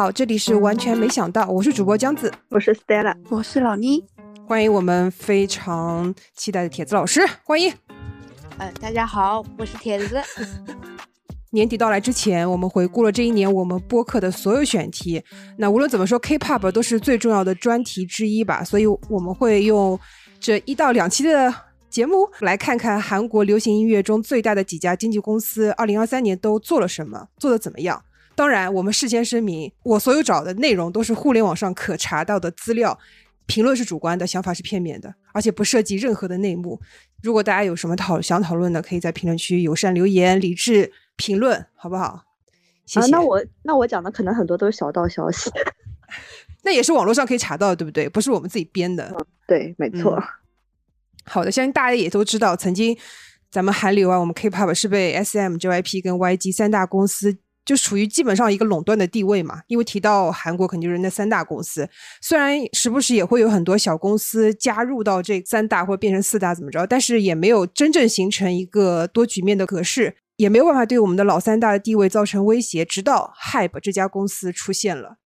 好，这里是完全没想到，我是主播江子，我是 Stella，我是老倪，欢迎我们非常期待的铁子老师，欢迎。呃，大家好，我是铁子。年底到来之前，我们回顾了这一年我们播客的所有选题。那无论怎么说，K-pop 都是最重要的专题之一吧，所以我们会用这一到两期的节目来看看韩国流行音乐中最大的几家经纪公司，二零二三年都做了什么，做的怎么样。当然，我们事先声明，我所有找的内容都是互联网上可查到的资料，评论是主观的，想法是片面的，而且不涉及任何的内幕。如果大家有什么讨想讨论的，可以在评论区友善留言，理智。评论好不好？谢谢。那我那我讲的可能很多都是小道消息，那也是网络上可以查到，对不对？不是我们自己编的。对，没错。好的，相信大家也都知道，曾经咱们韩流啊，我们 K-pop 是被 SM、JYP 跟 YG 三大公司就处于基本上一个垄断的地位嘛。因为提到韩国，肯定就是那三大公司。虽然时不时也会有很多小公司加入到这三大或变成四大怎么着，但是也没有真正形成一个多局面的格式。也没有办法对我们的老三大的地位造成威胁，直到 Hype 这家公司出现了。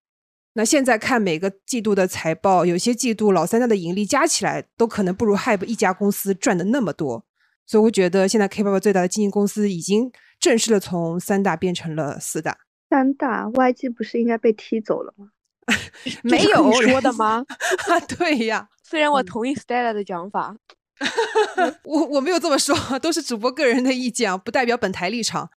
那现在看每个季度的财报，有些季度老三大的盈利加起来都可能不如 Hype 一家公司赚的那么多。所以我觉得现在 K-pop 最大的经纪公司已经正式的从三大变成了四大。三大 YG 不是应该被踢走了吗？没有说的吗？对呀，虽然我同意 Stella 的讲法。我我没有这么说，都是主播个人的意见啊，不代表本台立场。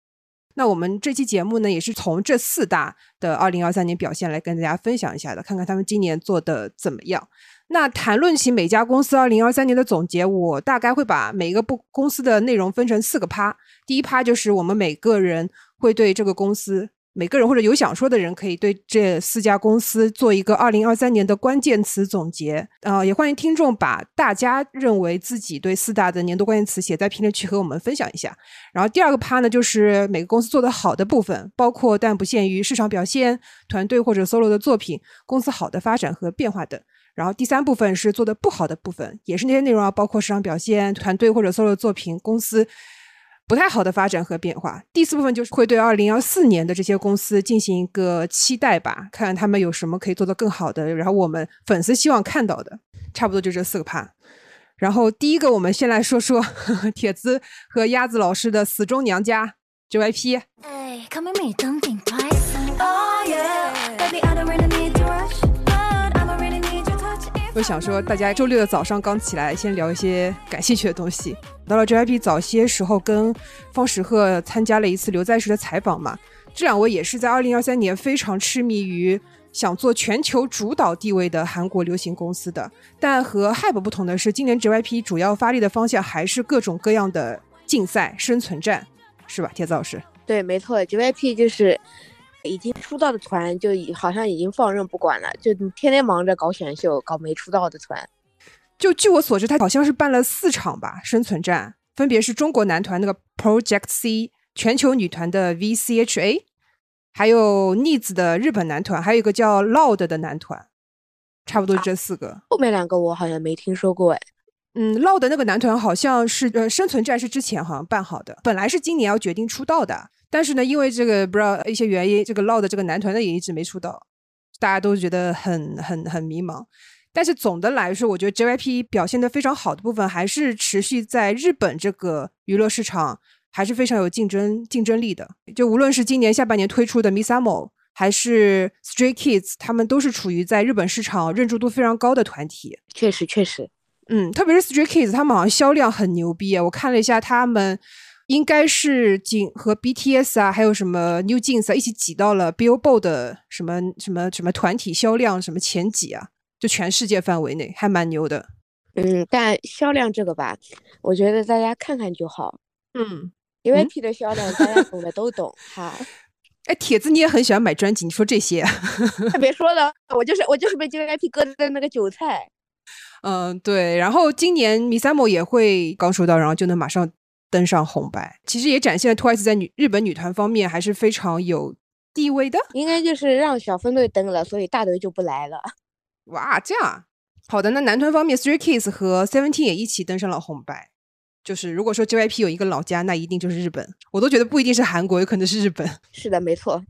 那我们这期节目呢，也是从这四大的二零二三年表现来跟大家分享一下的，看看他们今年做的怎么样。那谈论起每家公司二零二三年的总结，我大概会把每一个不公司的内容分成四个趴。第一趴就是我们每个人会对这个公司。每个人或者有想说的人，可以对这四家公司做一个二零二三年的关键词总结。啊，也欢迎听众把大家认为自己对四大的年度关键词写在评论区和我们分享一下。然后第二个趴呢，就是每个公司做的好的部分，包括但不限于市场表现、团队或者 solo 的作品、公司好的发展和变化等。然后第三部分是做的不好的部分，也是那些内容啊，包括市场表现、团队或者 solo 作品、公司。不太好的发展和变化。第四部分就是会对二零二四年的这些公司进行一个期待吧，看看他们有什么可以做得更好的，然后我们粉丝希望看到的，差不多就这四个趴。然后第一个，我们先来说说呵 呵铁子和鸭子老师的死忠娘家 JYP。哎，come in my dong jing pies and oh yeah。baby out of random 我想说，大家周六的早上刚起来，先聊一些感兴趣的东西。到了 JYP 早些时候，跟方时赫参加了一次刘在石的采访嘛。这两位也是在2023年非常痴迷于想做全球主导地位的韩国流行公司的。但和 HYBE 不同的是，今年 JYP 主要发力的方向还是各种各样的竞赛生存战，是吧，铁子老师？对，没错，JYP 就是。已经出道的团就已好像已经放任不管了，就天天忙着搞选秀，搞没出道的团。就据我所知，他好像是办了四场吧，生存战，分别是中国男团那个 Project C，全球女团的 VCHA，还有 Needs 的日本男团，还有一个叫 Loud 的男团，差不多这四个。后面两个我好像没听说过哎。嗯，Loud 那个男团好像是呃生存战是之前好像办好的，本来是今年要决定出道的。但是呢，因为这个不知道一些原因，这个 Loud 这个男团呢也一直没出道，大家都觉得很很很迷茫。但是总的来说，我觉得 JYP 表现的非常好的部分，还是持续在日本这个娱乐市场还是非常有竞争竞争力的。就无论是今年下半年推出的 Misamo，还是 Stray Kids，他们都是处于在日本市场认知度非常高的团体。确实，确实，嗯，特别是 Stray Kids，他们好像销量很牛逼啊！我看了一下他们。应该是仅和 BTS 啊，还有什么 New Jeans 啊一起挤到了 Billboard 的什么什么什么团体销量什么前几啊，就全世界范围内还蛮牛的。嗯，但销量这个吧，我觉得大家看看就好。嗯，JYP 的销量大家懂的都懂哈。哎，铁子你也很喜欢买专辑，你说这些？别说了，我就是我就是被 JYP 割的那个韭菜。嗯，对。然后今年 Misamo 也会刚收到，然后就能马上。登上红白，其实也展现了 TWICE 在女日本女团方面还是非常有地位的。应该就是让小分队登了，所以大队就不来了。哇，这样，好的，那男团方面，Three Kids 和 Seventeen 也一起登上了红白。就是如果说 JYP 有一个老家，那一定就是日本。我都觉得不一定是韩国，有可能是日本。是的，没错。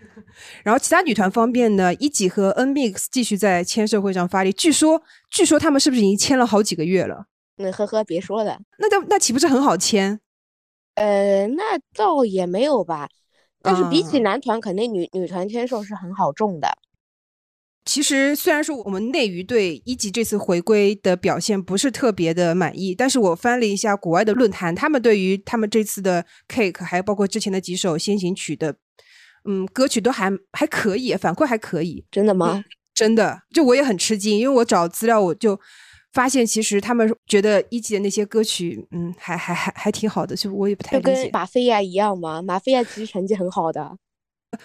然后其他女团方面呢，一级和 NMIX 继续在签售会上发力。据说，据说他们是不是已经签了好几个月了？那呵呵，别说了。那就那岂不是很好签？呃，那倒也没有吧。但是比起男团，肯定女女团签售是很好中的。其实虽然说我们内娱对一级这次回归的表现不是特别的满意，但是我翻了一下国外的论坛，他们对于他们这次的 Cake，还有包括之前的几首先行曲的，嗯，歌曲都还还可以，反馈还可以。真的吗？真的，就我也很吃惊，因为我找资料我就发现，其实他们觉得一季的那些歌曲，嗯，还还还还挺好的，就我也不太理解。跟马菲亚一样嘛？马菲亚其实成绩很好的。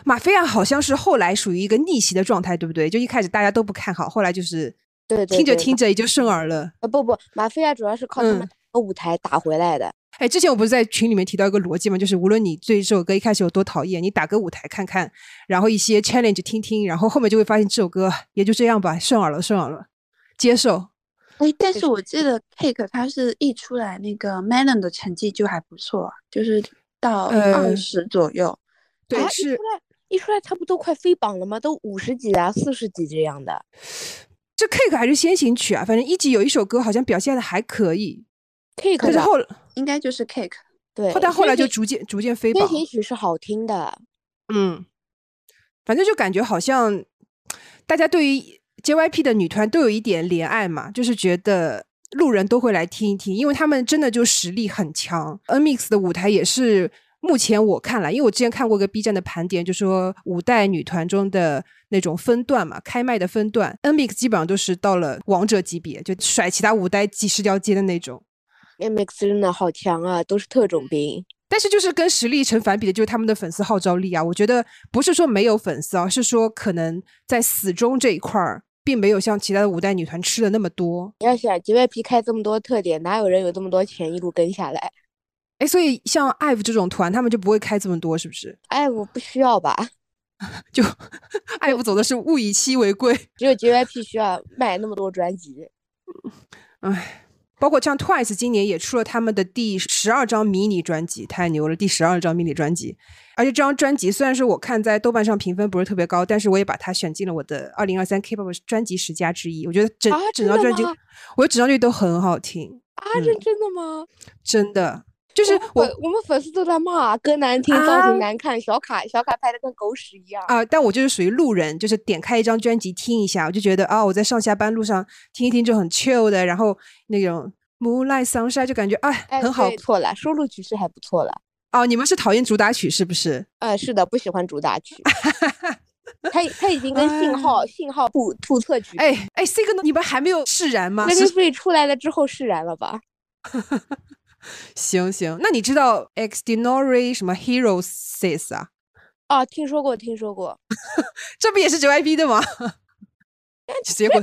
马菲亚好像是后来属于一个逆袭的状态，对不对？就一开始大家都不看好，后来就是对听着听着也就顺耳了。呃，不不，马菲亚主要是靠他们舞台打回来的。哎，之前我不是在群里面提到一个逻辑嘛，就是无论你对这首歌一开始有多讨厌，你打个舞台看看，然后一些 challenge 听听，然后后面就会发现这首歌也就这样吧，顺耳了，顺耳了，接受。哎，但是我记得 Cake 它是一出来那个 Melon 的成绩就还不错，就是到二十左右。对，是一出来差不多快飞榜了吗？都五十几啊，四十几这样的。这 Cake 还是先行曲啊，反正一集有一首歌好像表现的还可以。Cake，但是后应该就是 Cake，对。但后来就逐渐逐渐飞榜。先行曲是好听的，嗯，反正就感觉好像大家对于 JYP 的女团都有一点怜爱嘛，就是觉得路人都会来听一听，因为他们真的就实力很强。NMIX 的舞台也是。目前我看来，因为我之前看过一个 B 站的盘点，就说五代女团中的那种分段嘛，开麦的分段，NMIX 基本上都是到了王者级别，就甩其他五代几十条街的那种。NMIX 真的好强啊，都是特种兵。但是就是跟实力成反比的，就是他们的粉丝号召力啊。我觉得不是说没有粉丝啊，是说可能在死忠这一块儿，并没有像其他的五代女团吃的那么多。你要想 JYP 开这么多特点，哪有人有这么多钱一路跟下来？哎，所以像 IVE 这种团，他们就不会开这么多，是不是？IVE 不需要吧？就 IVE 走的是物以稀为贵，只有 JYP 需要卖那么多专辑。哎，包括像 TWICE 今年也出了他们的第十二张迷你专辑，太牛了！第十二张迷你专辑，而且这张专辑虽然是我看在豆瓣上评分不是特别高，但是我也把它选进了我的二零二三 K-pop 专辑十佳之一。我觉得整整张专辑，我觉得整张专辑都很好听啊！认真的吗？真的。就是我，我们粉丝都在骂歌难听、造型难看、小卡小卡拍的跟狗屎一样啊！但我就是属于路人，就是点开一张专辑听一下，我就觉得啊，我在上下班路上听一听就很 chill 的，然后那种 Moonlight Sunshine 就感觉哎很好，不错了，收录曲是还不错了。哦，你们是讨厌主打曲是不是？呃，是的，不喜欢主打曲。他他已经跟信号信号不突测曲，哎哎，C 个你们还没有释然吗？那个 Free 出来了之后释然了吧？行行，那你知道 Extraordinary 什么 Heroes 啊？啊，听说过，听说过，这不也是 JYP 的吗？这个，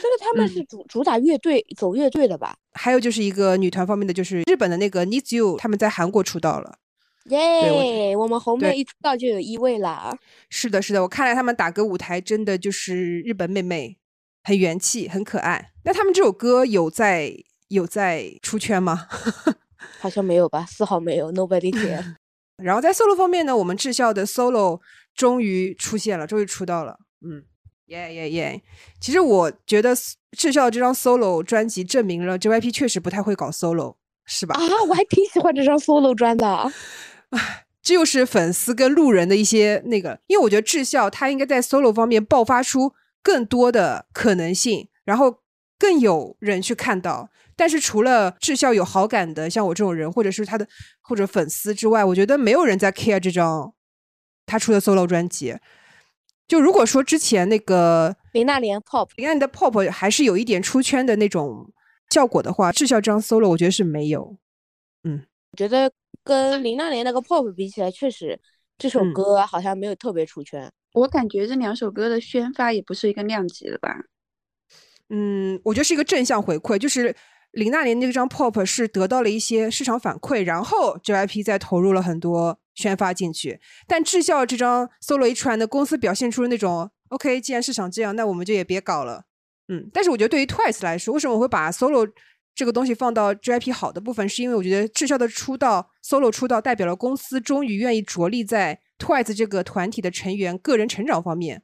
这个他们是主主打乐队，走乐队的吧？还有就是一个女团方面的，就是日本的那个 Needs You，他们在韩国出道了。耶，我们红妹一出道就有一位了。是的，是的，我看来他们打歌舞台真的就是日本妹妹，很元气，很可爱。那他们这首歌有在？有在出圈吗？好像没有吧，丝毫没有，Nobody care。然后在 solo 方面呢，我们智孝的 solo 终于出现了，终于出道了。嗯，耶耶耶！其实我觉得智孝这张 solo 专辑证明了 JYP 确实不太会搞 solo，是吧？啊，我还挺喜欢这张 solo 专的。唉，这又是粉丝跟路人的一些那个，因为我觉得智孝他应该在 solo 方面爆发出更多的可能性，然后更有人去看到。但是除了智孝有好感的，像我这种人，或者是他的或者粉丝之外，我觉得没有人在 care 这张他出的 solo 专辑。就如果说之前那个林娜莲 pop，林娜莲的 pop 还是有一点出圈的那种效果的话，智孝这张 solo 我觉得是没有。嗯，我觉得跟林娜莲那个 pop 比起来，确实这首歌好像没有特别出圈。我感觉这两首歌的宣发也不是一个量级的吧。嗯，我觉得是一个正向回馈，就是。林娜莲那张 pop 是得到了一些市场反馈，然后 JYP 再投入了很多宣发进去。但智孝这张 solo 一出来，的公司表现出了那种 OK，既然市场这样，那我们就也别搞了嗯，但是我觉得对于 Twice 来说，为什么我会把 solo 这个东西放到 JYP 好的部分，是因为我觉得智孝的出道 solo 出道代表了公司终于愿意着力在 Twice 这个团体的成员个人成长方面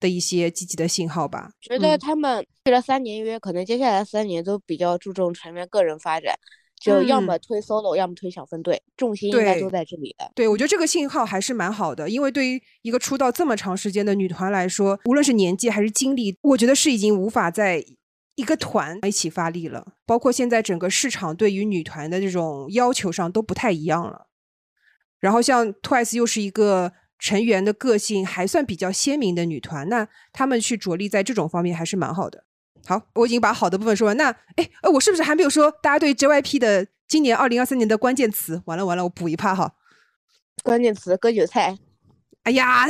的一些积极的信号吧。觉得他们续了三年约，可能接下来三年都比较注重成员个人发展，就要么推 solo，要么推小分队，重心应该都在这里的。对，我觉得这个信号还是蛮好的，因为对于一个出道这么长时间的女团来说，无论是年纪还是经历，我觉得是已经无法在。一个团一起发力了，包括现在整个市场对于女团的这种要求上都不太一样了。然后像 Twice 又是一个成员的个性还算比较鲜明的女团，那他们去着力在这种方面还是蛮好的。好，我已经把好的部分说完。那哎，呃，我是不是还没有说大家对 JYP 的今年二零二三年的关键词？完了完了，我补一趴哈。关键词割韭菜。哎呀，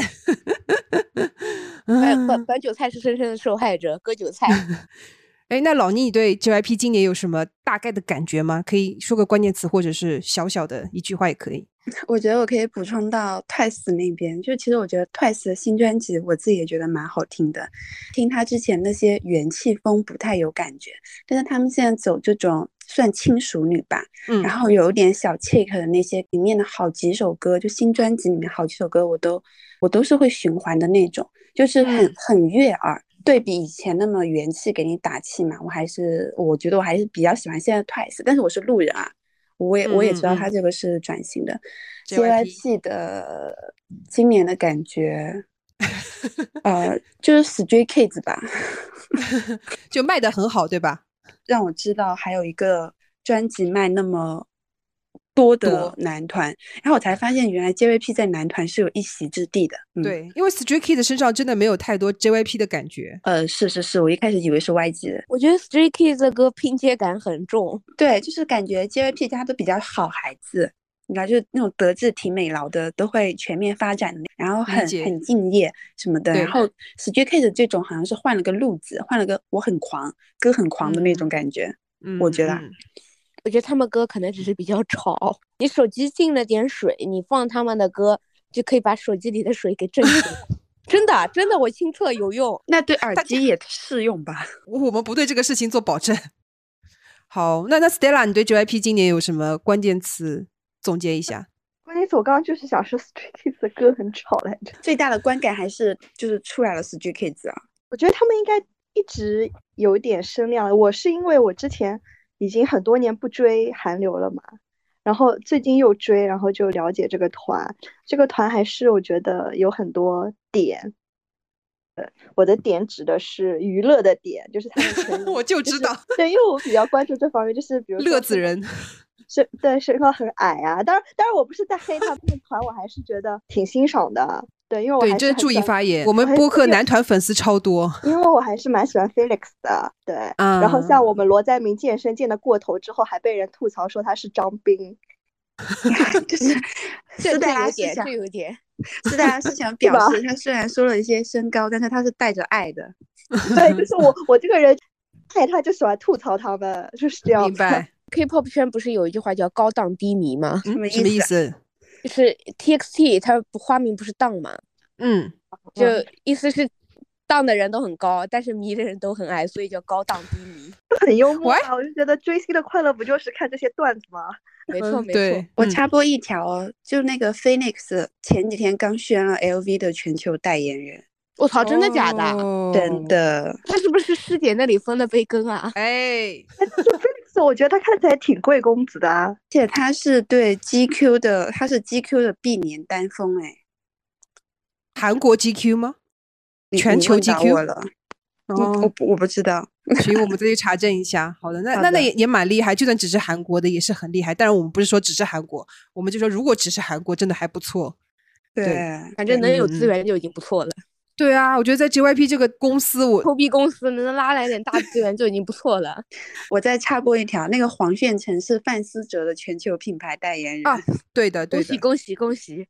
本本韭菜是深深的受害者，割韭菜。哎，那老倪，你对 JYP 今年有什么大概的感觉吗？可以说个关键词，或者是小小的一句话也可以。我觉得我可以补充到 Twice 那边，就其实我觉得 Twice 的新专辑，我自己也觉得蛮好听的。听他之前那些元气风不太有感觉，但是他们现在走这种算轻熟女吧，嗯，然后有点小 chick 的那些里面的好几首歌，就新专辑里面好几首歌，我都我都是会循环的那种，就是很很悦耳。对比以前那么元气给你打气嘛，我还是我觉得我还是比较喜欢现在 Twice，但是我是路人啊，我也我也知道他这个是转型的，JYP 的今年的感觉，呃，就是 Stray Kids 吧，就卖的很好，对吧？让我知道还有一个专辑卖那么。多的男团，然后我才发现原来 JYP 在男团是有一席之地的。对，因为 Stray Kids 身上真的没有太多 JYP 的感觉。呃，是是是，我一开始以为是 YG 的。我觉得 Stray Kids 的歌拼接感很重。对，就是感觉 JYP 家都比较好孩子，你知道，就是那种德智体美劳的都会全面发展的，然后很很敬业什么的。然后 Stray Kids 这种好像是换了个路子，换了个我很狂，歌很狂的那种感觉。嗯，我觉得。我觉得他们歌可能只是比较吵。你手机进了点水，你放他们的歌就可以把手机里的水给震出来。真的，真的，我亲测有用。那对耳机也适用吧？我们不对这个事情做保证。好，那那 Stella，你对 JYP 今年有什么关键词总结一下？关键词我刚刚就是想说 Stray Kids 的歌很吵来着。最大的观感还是就是出来了 Stray Kids 啊。我觉得他们应该一直有点声量。我是因为我之前。已经很多年不追韩流了嘛，然后最近又追，然后就了解这个团。这个团还是我觉得有很多点，呃，我的点指的是娱乐的点，就是他们 我就知道，对，因为我比较关注这方面，就是比如乐子人，身对身高很矮啊。当然，当然我不是在黑他们团，我还是觉得挺欣赏的。对，因为我对，真注意发言。我们播客男团粉丝超多，因为我还是蛮喜欢 Felix 的。对，然后像我们罗在明健身健的过头之后，还被人吐槽说他是张斌，就是这大家有点，这有点，是大家是想表示他虽然说了一些身高，但是他是带着爱的。对，就是我我这个人爱他就喜欢吐槽他们，就是这样。明白。K-pop 圈不是有一句话叫高档低迷吗？什么意思？就是 T X T，它花名不是荡吗？嗯，就意思是荡的人都很高，但是迷的人都很矮，所以叫高档低迷。很幽默啊！我就觉得追星的快乐不就是看这些段子吗？没错没错。我插播一条，就那个 Phoenix 前几天刚宣了 L V 的全球代言人。我操，真的假的？真的。他是不是师姐那里分了杯羹啊？哎。我觉得他看起来挺贵公子的啊，而且他是对 GQ 的，他是 GQ 的毕年单峰哎，韩国 GQ 吗？全球 GQ 了，我我我不知道，所以，我们 再去查证一下。好的，那那那也也蛮厉害，就算只是韩国的也是很厉害。但是我们不是说只是韩国，我们就说如果只是韩国，真的还不错。对，反正能有资源就已经不错了。对啊，我觉得在 JYP 这个公司，我臭逼公司能拉来点大资源就已经不错了。我再插播一条，那个黄炫成是范思哲的全球品牌代言人啊，对的 对，恭喜恭喜恭喜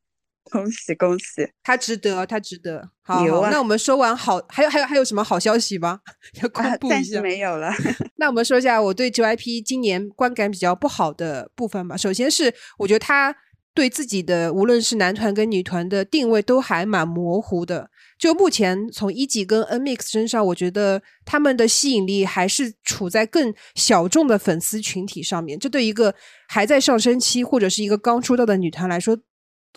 恭喜恭喜，他值得，他值得。好，那我们说完好，还有还有还有什么好消息吗？要公布一下？暂时没有了。那我们说一下我对 JYP 今年观感比较不好的部分吧。首先是我觉得他对自己的无论是男团跟女团的定位都还蛮模糊的。就目前从一级跟 N Mix 身上，我觉得他们的吸引力还是处在更小众的粉丝群体上面。这对一个还在上升期或者是一个刚出道的女团来说，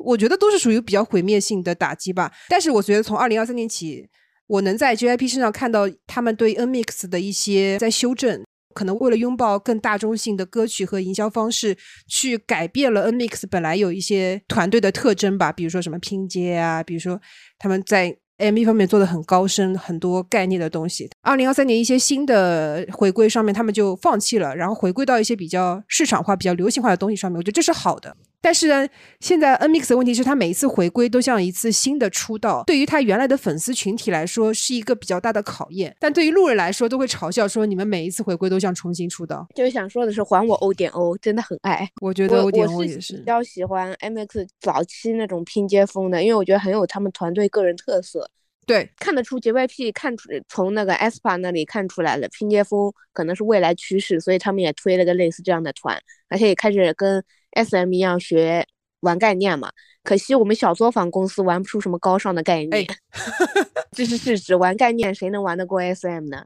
我觉得都是属于比较毁灭性的打击吧。但是我觉得从二零二三年起，我能在 JYP 身上看到他们对 N Mix 的一些在修正。可能为了拥抱更大众性的歌曲和营销方式，去改变了 N Mix 本来有一些团队的特征吧，比如说什么拼接啊，比如说他们在 MV 方面做的很高深，很多概念的东西。二零二三年一些新的回归上面，他们就放弃了，然后回归到一些比较市场化、比较流行化的东西上面，我觉得这是好的。但是呢，现在 N Mix 的问题是，他每一次回归都像一次新的出道，对于他原来的粉丝群体来说是一个比较大的考验。但对于路人来说，都会嘲笑说，你们每一次回归都像重新出道。就是想说的是，还我 O 点 O，真的很爱。我觉得 O 点 O 我也是比较喜欢 M X 早期那种拼接风的，因为我觉得很有他们团队个人特色。对，看得出 JYP 看出从那个 aespa 那里看出来了，拼接风可能是未来趋势，所以他们也推了个类似这样的团，而且也开始跟 SM 一样学玩概念嘛。可惜我们小作坊公司玩不出什么高尚的概念，这是事实。玩概念谁能玩得过 SM 呢？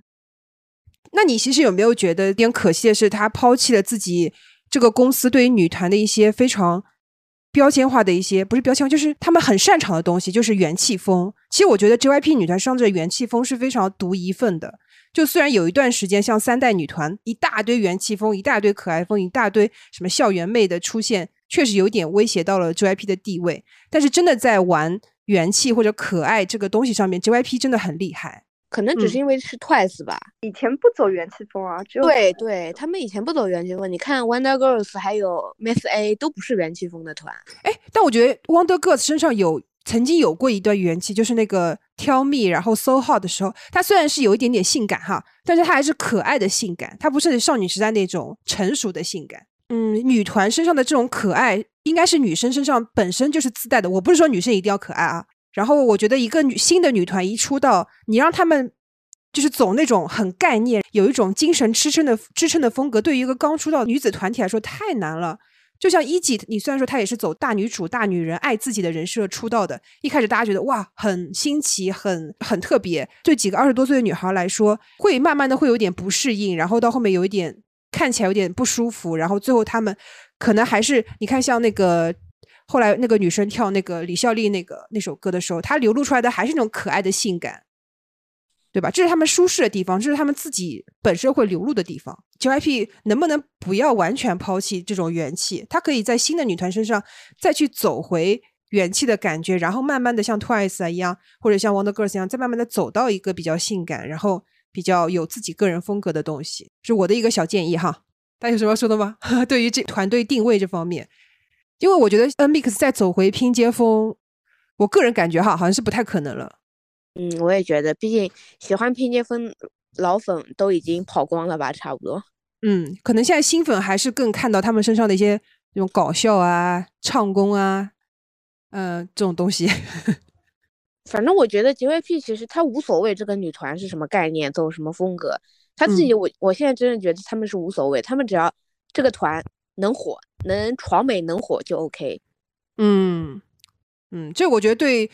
那你其实有没有觉得有点可惜的是，他抛弃了自己这个公司对于女团的一些非常标签化的一些，不是标签化，就是他们很擅长的东西，就是元气风。其实我觉得 JYP 女团身上这元气风是非常独一份的。就虽然有一段时间，像三代女团一大堆元气风，一大堆可爱风，一大堆什么校园妹的出现，确实有点威胁到了 JYP 的地位。但是真的在玩元气或者可爱这个东西上面，JYP 真的很厉害。可能只是因为是 Twice 吧，以前不走元气风啊，只有对对，他们以前不走元气风。你看 Wonder Girls 还有 Miss A 都不是元气风的团。哎，但我觉得 Wonder Girls 身上有曾经有过一段元气，就是那个 Tell Me，然后 So Hot 的时候，它虽然是有一点点性感哈，但是它还是可爱的性感，它不是少女时代那种成熟的性感。嗯，女团身上的这种可爱，应该是女生身上本身就是自带的。我不是说女生一定要可爱啊。然后我觉得一个女新的女团一出道，你让他们就是走那种很概念，有一种精神支撑的支撑的风格，对于一个刚出道女子团体来说太难了。就像一级，你虽然说她也是走大女主、大女人、爱自己的人设出道的，一开始大家觉得哇很新奇、很很特别，对几个二十多岁的女孩来说，会慢慢的会有点不适应，然后到后面有一点看起来有点不舒服，然后最后他们可能还是你看像那个。后来那个女生跳那个李孝利那个那首歌的时候，她流露出来的还是那种可爱的性感，对吧？这是他们舒适的地方，这是他们自己本身会流露的地方。JYP 能不能不要完全抛弃这种元气？他可以在新的女团身上再去走回元气的感觉，然后慢慢的像 Twice 啊一样，或者像 Wonder Girls 一样，再慢慢的走到一个比较性感，然后比较有自己个人风格的东西，是我的一个小建议哈。大家有什么要说的吗？对于这团队定位这方面？因为我觉得 N Mix 再走回拼接风，我个人感觉哈，好像是不太可能了。嗯，我也觉得，毕竟喜欢拼接风老粉都已经跑光了吧，差不多。嗯，可能现在新粉还是更看到他们身上的一些那种搞笑啊、唱功啊，嗯，这种东西。反正我觉得 JYP 其实他无所谓这个女团是什么概念，走什么风格，他自己我我现在真的觉得他们是无所谓，他们只要这个团能火。能闯美能火就 OK，嗯嗯，这我觉得对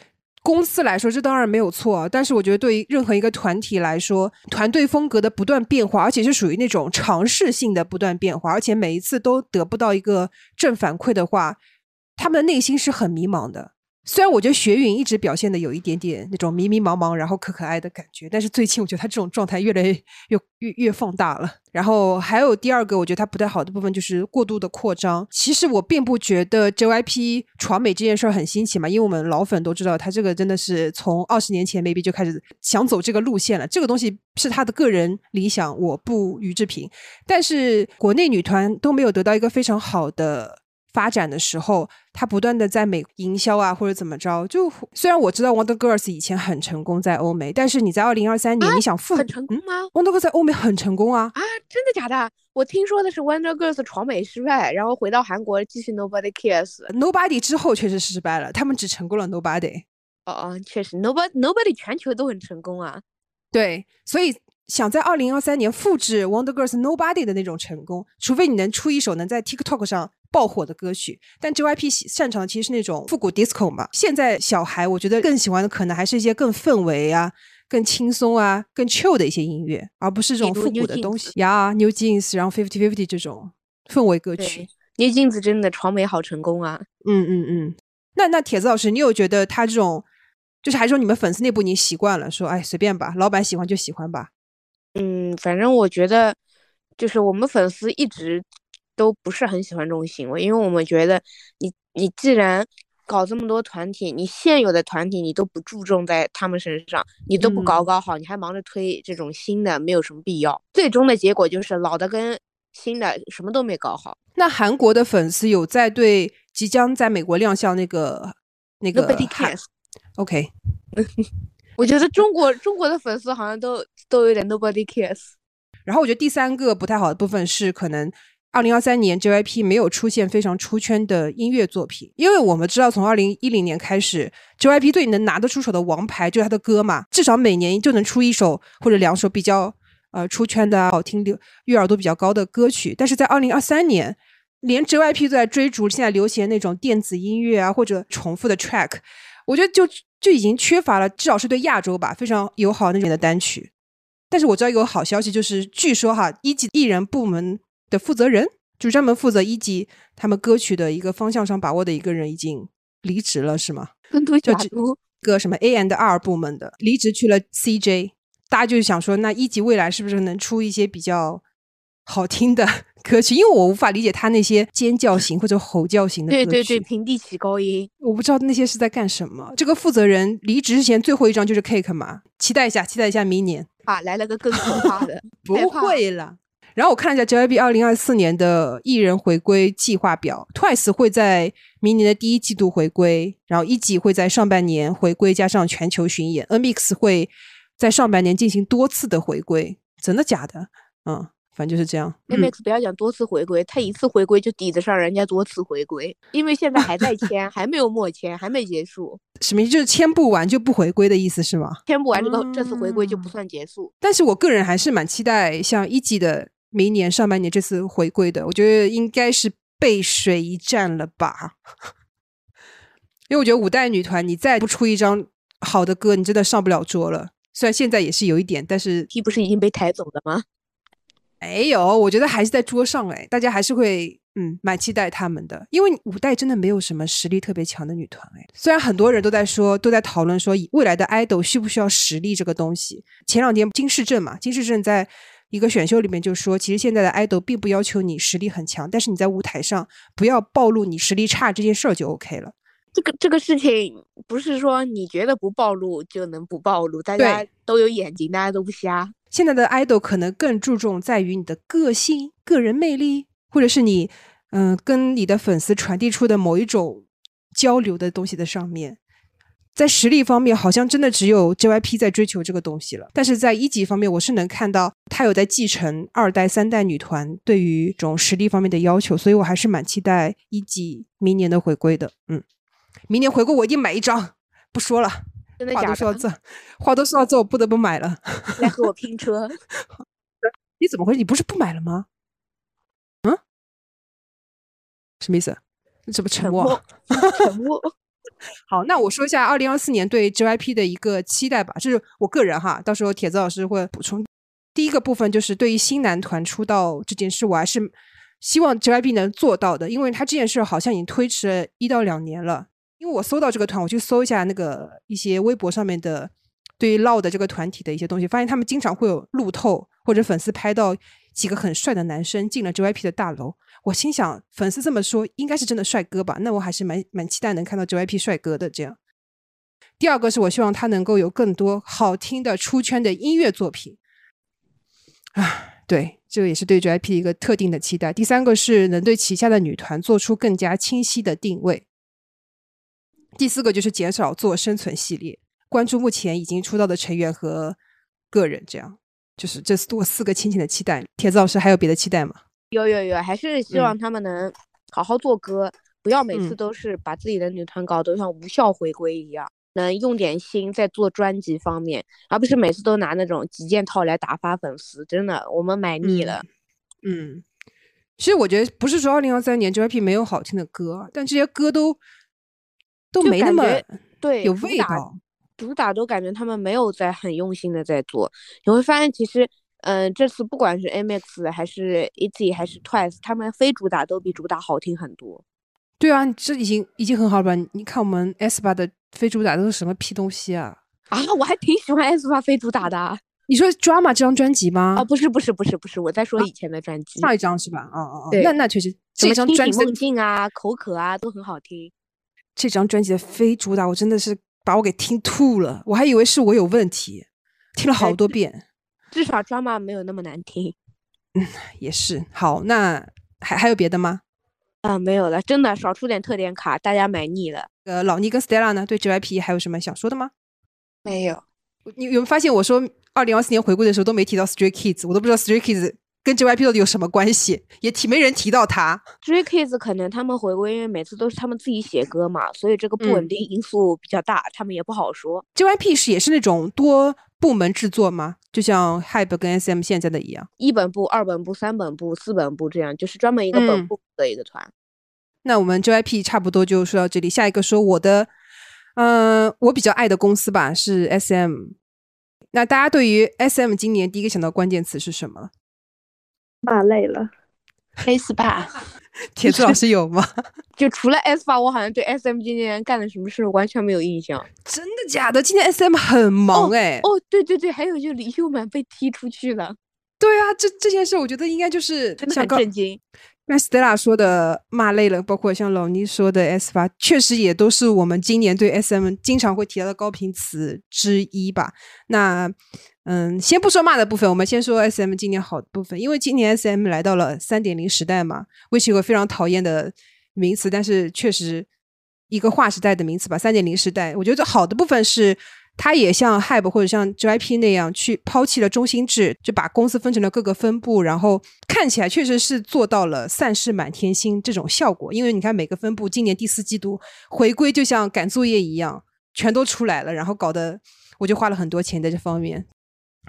公司来说这当然没有错，但是我觉得对于任何一个团体来说，团队风格的不断变化，而且是属于那种尝试性的不断变化，而且每一次都得不到一个正反馈的话，他们的内心是很迷茫的。虽然我觉得学允一直表现的有一点点那种迷迷茫茫，然后可可爱的感觉，但是最近我觉得他这种状态越来越越越放大了。然后还有第二个，我觉得他不太好的部分就是过度的扩张。其实我并不觉得 JYP 闯美这件事儿很新奇嘛，因为我们老粉都知道他这个真的是从二十年前 maybe 就开始想走这个路线了。这个东西是他的个人理想，我不予置评。但是国内女团都没有得到一个非常好的。发展的时候，他不断的在美营销啊，或者怎么着。就虽然我知道 Wonder Girls 以前很成功在欧美，但是你在二零二三年你想复很成功吗？Wonder Girls 在欧美很成功啊啊！真的假的？我听说的是 Wonder Girls 闯美失败，然后回到韩国继续 Nobody Cares。Nobody 之后确实失败了，他们只成功了 Nobody。哦哦，确实 Nobody Nobody 全球都很成功啊。对，所以想在二零二三年复制 Wonder Girls Nobody 的那种成功，除非你能出一首能在 TikTok 上爆火的歌曲。但 JYP 喜擅长的其实是那种复古 disco 嘛。现在小孩我觉得更喜欢的可能还是一些更氛围啊、更轻松啊、更 chill 的一些音乐，而不是这种复古的东西呀、New Jeans，然后 Fifty Fifty 这种氛围歌曲 New Jeans 真的传媒好成功啊！嗯嗯嗯。那那铁子老师，你有觉得他这种，就是还是说你们粉丝内部已经习惯了，说哎随便吧，老板喜欢就喜欢吧。嗯，反正我觉得，就是我们粉丝一直都不是很喜欢这种行为，因为我们觉得你你既然搞这么多团体，你现有的团体你都不注重在他们身上，你都不搞嗯搞好，你还忙着推这种新的，没有什么必要。最终的结果就是老的跟新的什么都没搞好。那韩国的粉丝有在对即将在美国亮相那个那个 Nobody 韩 cares。OK，我觉得中国中国的粉丝好像都都有点 nobody cares。然后我觉得第三个不太好的部分是，可能二零二三年 JYP 没有出现非常出圈的音乐作品，因为我们知道从二零一零年开始，JYP 最能拿得出手的王牌就是他的歌嘛，至少每年就能出一首或者两首比较呃出圈的、好听的、悦耳度比较高的歌曲。但是在二零二三年，连 JYP 都在追逐现在流行那种电子音乐啊，或者重复的 track，我觉得就就已经缺乏了，至少是对亚洲吧非常友好那种的单曲。但是我知道有个好消息，就是据说哈，一级艺人部门的负责人，就专门负责一级他们歌曲的一个方向上把握的一个人已经离职了，是吗？就只假都个什么 A and R 部门的离职去了 CJ，大家就想说，那一级未来是不是能出一些比较好听的歌曲？因为我无法理解他那些尖叫型或者吼叫型的歌曲。对对对，平地起高音。我不知道那些是在干什么。这个负责人离职之前最后一张就是 Cake 嘛，期待一下，期待一下明年。啊，来了个更可怕的，不会了。然后我看了一下 JYP 二零二四年的艺人回归计划表，Twice 会在明年的第一季度回归，然后一季会在上半年回归，加上全球巡演，NMIX 会在上半年进行多次的回归，真的假的？嗯，反正就是这样。嗯 MX 不要讲多次回归，他一次回归就抵得上人家多次回归，因为现在还在签，还没有末签，还没结束，什么意思？就是签不完就不回归的意思是吗？签不完这个这次回归就不啊算结束。但是我个人还是蛮期待像一季的明年上半年这次回归的，我觉得应该是背水一战了吧。因为我觉得五代女团，你再不出一张好的歌，你真的上不了桌了。虽然现在也是有一点，但是 T 不是已经被抬走了吗？没有，我觉得还是在桌上哎，大家还是会嗯蛮期待他们的，因为五代真的没有什么实力特别强的女团哎。虽然很多人都在说，都在讨论说未来的 idol 需不需要实力这个东西。前两天金世正嘛，金世正在一个选秀里面就说，其实现在的 idol 并不要求你实力很强，但是你在舞台上不要暴露你实力差这件事儿就 OK 了。这个这个事情不是说你觉得不暴露就能不暴露，大家都有眼睛，大家都不瞎。现在的 idol 可能更注重在于你的个性、个人魅力，或者是你嗯、跟你的粉丝传递出的某一种交流的东西的上面。在实力方面，好像真的只有 JYP 在追求这个东西了。但是在一级方面，我是能看到他有在继承二代、三代女团对于这种实力方面的要求，所以我还是蛮期待一级明年的回归的。嗯，明年回归我一定买一张，不说了。真的假话都说到？这，话都说到这，我不得不买了。来和我拼车。你怎么回事？你不是不买了吗？嗯，什么意思？你怎么沉沉默沉默。好，那我说一下二零二四年对 JYP 的一个期待吧，这是我个人哈，到时候铁子老师会补充。第一个部分就是对于新男团出道这件事，我还是希望 JYP 能做到的，因为他这件事好像已经推迟了一到两年了。因为我搜到这个团，我去搜一下那个一些微博上面的对于 LO 的这个团体的一些东西，发现他们经常会有路透或者粉丝拍到几个很帅的男生进了 JYP 的大楼。我心想，粉丝这么说，应该是真的帅哥吧？那我还是蛮蛮期待能看到 JYP 帅哥的。这样，第二个是我希望他能够有更多好听的出圈的音乐作品。啊，对，这个也是对 JYP 一个特定的期待。第三个是能对旗下的女团做出更加清晰的定位。第四个就是减少做生存系列，关注目前已经出道的成员和个人，这样就是这是我四个浅浅的期待。铁子老师还有别的期待吗？有有有，还是希嗯望他们能好好做歌，不要每次嗯都是把自己的女团搞得像无效回归一样。能用点心在做专辑方面，而不是每次都拿那种几件套来打发粉丝。真的，我们买腻了。嗯，其实我觉得不是说二零二三年 JYP 没有好听的歌，但这些歌都都没那么对有味道。主打都感觉他们没有在很用心的在做。你会发现，其实，嗯，这次不管是 MX 还是 ET 还是 Twice，他们非主打都比主打好听很多。对啊，这已经已经很好了吧？你看我们 S 八的非主打都是什么屁东西啊？啊，我还挺喜欢 S 八非主打的。你说 Drama 这张专辑吗？啊，不是不是不是不是，我在说以前的专辑。上一张是吧？哦哦哦，对，那那确实，这张专辑梦境啊、口渴啊都很好听。这张专辑的非主打，我真的是把我给听吐了，我还以为是我有问题，听了好多遍。至少 Drama 没有那么难听。嗯，也是。好，那还还有别的吗？啊，没有了，真的少出点特点卡，大家买腻了。呃，老倪跟 Stella 呢？对 JYP 还有什么想说的吗？没有。你有没有发现我说二零二四年回归的时候都没提到 Stray Kids，我都不知道 Stray Kids 跟 JYP 到底有什么关系，也提没人提到他。Kids 可能他们回归，因为每次都是他们自己写歌嘛，所以这个不稳定因素比较大，他们也不好说。JYP 是也是那种多部门制作吗？就像 HYBE 跟 SM 现在的一样，一本部、二本部、三本部、四本部这样，就是专门一个本部的一个团。那我们 JYP 差不多就说到这里，下一个说我的，嗯，我比较爱的公司吧是 SM。那大家对于 SM 今年第一个想到关键词是什么？骂累了，S 吧。铁柱老师有吗？就除了 S 八，我好像对 SM 今年干了什么事完全没有印象。真的假的？今年 SM 很忙哎。哦，对对对，还有就李秀满被踢出去了。对啊，这这件事我觉得应该就是真的很震惊。那 Stella 说的骂累了，包括像老倪说的 S 八，确实也都是我们今年对 SM 经常会提到的高频词之一吧。那嗯，先不说骂的部分，我们先说 SM 今年好的部分，因为今年 SM 来到了三点零时代嘛，微是一个非常讨厌的名词，但是确实一个划时代的名词吧。三点零时代，我觉得好的部分是。他也像 HYBE 或者像 JYP 那样去抛弃了中心制，就把公司分成了各个分部，然后看起来确实是做到了散士满天星这种效果。因为你看每个分部今年第四季度回归，就像赶作业一样，全都出来了，然后搞得我就花了很多钱在这方面。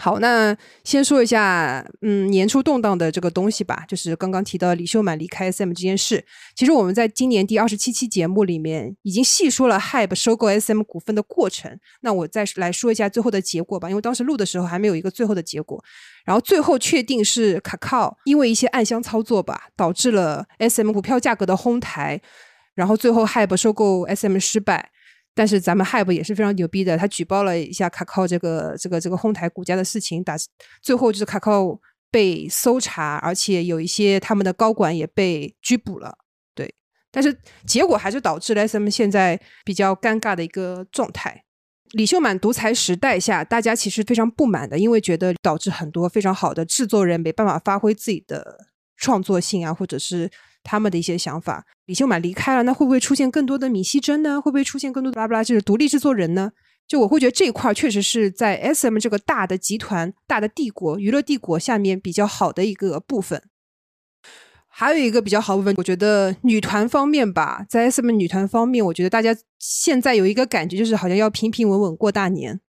好，那先说一下，嗯，年初动荡的这个东西吧，就是刚刚提到李秀满离开 SM 这件事。其实我们在今年第二十七期节目里面已经细说了 Hype 收购 SM 股份的过程。那我再来说一下最后的结果吧，因为当时录的时候还没有一个最后的结果。然后最后确定是卡靠因为一些暗箱操作吧，导致了 SM 股票价格的哄抬，然后最后 Hype 收购 SM 失败。但是咱们 Hype 也是非常牛逼的，他举报了一下卡靠这个这个这个哄抬股价的事情，打最后就是卡靠被搜查，而且有一些他们的高管也被拘捕了。对，但是结果还是导致了 SM 现在比较尴尬的一个状态。李秀满独裁时代下，大家其实非常不满的，因为觉得导致很多非常好的制作人没办法发挥自己的创作性啊，或者是。他们的一些想法，李秀满离开了，那会不会出现更多的米西珍呢？会不会出现更多的拉巴拉，就是独立制作人呢？就我会觉得这一块确实是在 S M 这个大的集团、大的帝国、娱乐帝国下面比较好的一个部分。还有一个比较好部分，我觉得女团方面吧，在 S M 女团方面，我觉得大家现在有一个感觉，就是好像要平平稳稳过大年，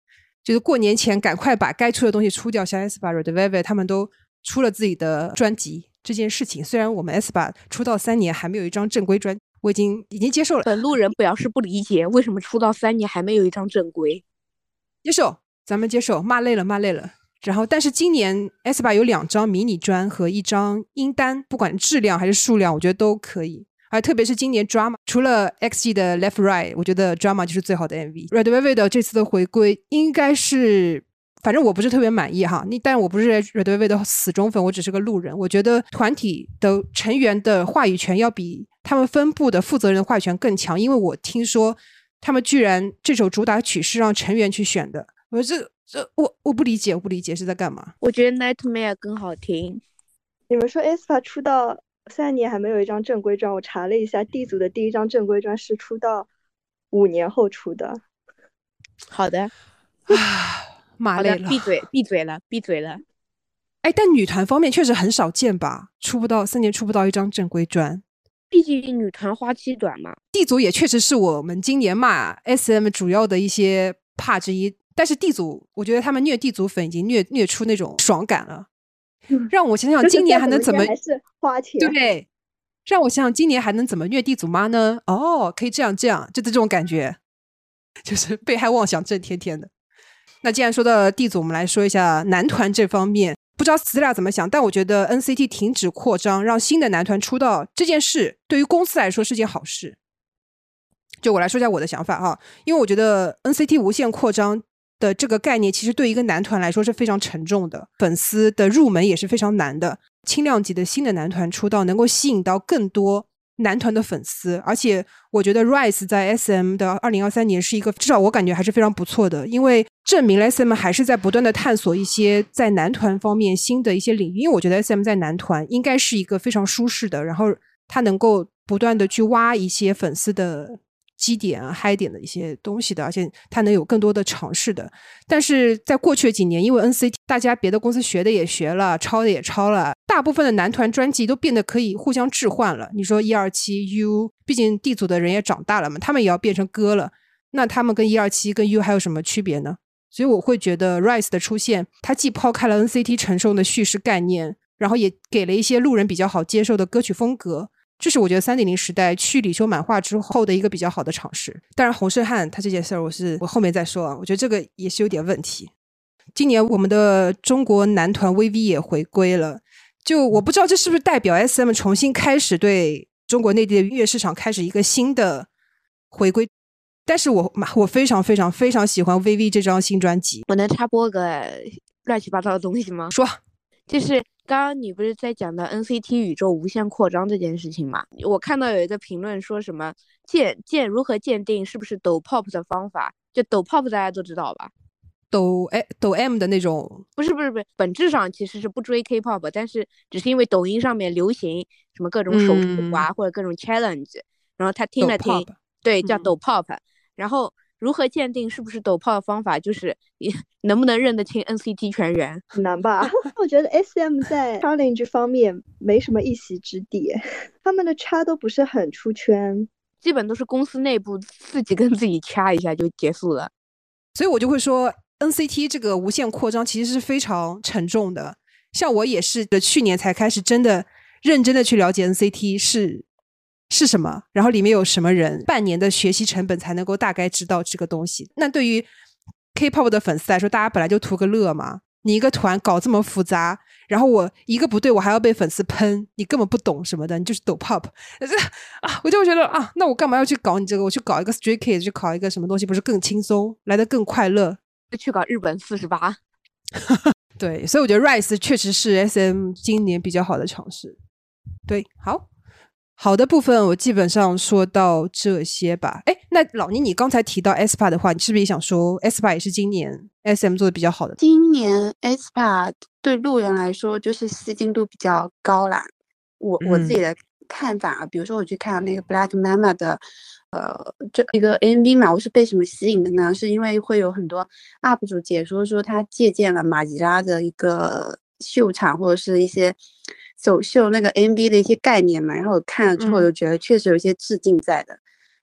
就是过年前赶快把该出的东西出掉。像 S Bar、Red Velvet 他们都出了自己的专辑。这件事情虽然我们 S 八出道三年还没有一张正规专，我已经已经接受了。本路人表示不理解，为什么出道三年还没有一张正规？接受，咱们接受。骂累了，骂累了。然后，但是今年 S 八有两张迷你专和一张音单，不管质量还是数量，我觉得都可以。而特别是今年 Drama 除了 XG 的 Left Right，我觉得 Drama 就是最好的 MV。Red Velvet 这次的回归应该是。反正我不是特别满意哈，你但我不是 Red Velvet 的死忠粉，我只是个路人。我觉得团体的成员的话语权要比他们分部的负责人的话语权更强，因为我听说他们居然这首主打曲是让成员去选的。我这这我我不理解，我不理解是在干嘛？我觉得 Nightmare 更好听。你们说 aespa 出道三年还没有一张正规专，我查了一下，D 组的第一张正规专是出道五年后出的。好的。啊。骂累了，闭嘴，闭嘴了，闭嘴了。哎，但女团方面确实很少见吧？出不到三年，出不到一张正规专。毕竟女团花期短嘛。D 组也确实是我们今年骂 SM 主要的一些怕之一，但是 D 组，我觉得他们虐 D 组粉已经虐虐出那种爽感了。让我想想，今年还能怎么？还是花钱？对，让我想想，今年还能怎么虐地主妈呢？哦，可以这样这样，就是这种感觉，就是被害妄想症天天的。那既然说到地组，我们来说一下男团这方面，不知道子俩怎么想，但我觉得 NCT 停止扩张，让新的男团出道这件事，对于公司来说是件好事。就我来说一下我的想法哈，因为我觉得 NCT 无限扩张。的这个概念其实对一个男团来说是非常沉重的，粉丝的入门也是非常难的。轻量级的新的男团出道，能够吸引到更多男团的粉丝，而且我觉得 Rise 在 SM 的二零二三年是一个，至少我感觉还是非常不错的，因为证明了 SM 还是在不断的探索一些在男团方面新的一些领域。因为我觉得 SM 在男团应该是一个非常舒适的，然后他能够不断的去挖一些粉丝的。基点啊、嗨点的一些东西的，而且它能有更多的尝试的。但是在过去的几年，因为 NCT 大家别的公司学的也学了，抄的也抄了，大部分的男团专辑都变得可以互相置换了。你说一二七 U，毕竟 D 组的人也长大了嘛，他们也要变成歌了。那他们跟一二七跟 U 还有什么区别呢？所以我会觉得 Rise 的出现，它既抛开了 NCT 承受的叙事概念，然后也给了一些路人比较好接受的歌曲风格。这是我觉得三点零时代去李修满化之后的一个比较好的尝试。当然，洪胜汉他这件事儿，我是我后面再说啊。我觉得这个也是有点问题。今年我们的中国男团 VV 也回归了，就我不知道这是不是代表 SM 重新开始对中国内地的音乐市场开始一个新的回归。但是我我非常非常非常喜欢 VV 这张新专辑。我能插播个乱七八糟的东西吗？说，就是。刚刚你不是在讲到 NCT 宇宙无限扩张这件事情嘛？我看到有一个评论说什么鉴鉴如何鉴定是不是抖 pop 的方法？就抖 pop 大家都知道吧？抖哎抖 M 的那种？不是不是不是，本质上其实是不追 K-pop，但是只是因为抖音上面流行什么各种手势啊或者各种 challenge，然后他听了听，对，叫抖 pop，然后。如何鉴定是不是抖炮的方法，就是你能不能认得清 NCT 全员？很难吧？我觉得 SM 在 challenge 方面没什么一席之地，他们的掐都不是很出圈，基本都是公司内部自己跟自己掐一下就结束了。所以我就会说，NCT 这个无限扩张其实是非常沉重的。像我也是去年才开始真的认真的去了解 NCT 是。是什么？然后里面有什么人？半年的学习成本才能够大概知道这个东西。那对于 K-pop 的粉丝来说，大家本来就图个乐嘛。你一个团搞这么复杂，然后我一个不对，我还要被粉丝喷，你根本不懂什么的，你就是抖 pop。啊，我就觉得啊，那我干嘛要去搞你这个？我去搞一个 Stray Kids，去考一个什么东西，不是更轻松，来的更快乐？去搞日本四十八。对，所以我觉得 Rise 确实是 SM 今年比较好的尝试。对，好。好的部分我基本上说到这些吧。哎，那老倪，你刚才提到 SPA 的话，你是不是也想说 SPA 也是今年 SM 做的比较好的？今年 SPA 对路人来说就是吸睛度比较高啦。我我自己的看法啊，比如说我去看那个 Black Mama 的呃这一个 MV 嘛，我是被什么吸引的呢？是因为会有很多 UP 主解说说他借鉴了马吉拉的一个秀场或者是一些。走秀那个 MV 的一些概念嘛，然后我看了之后就觉得确实有一些致敬在的，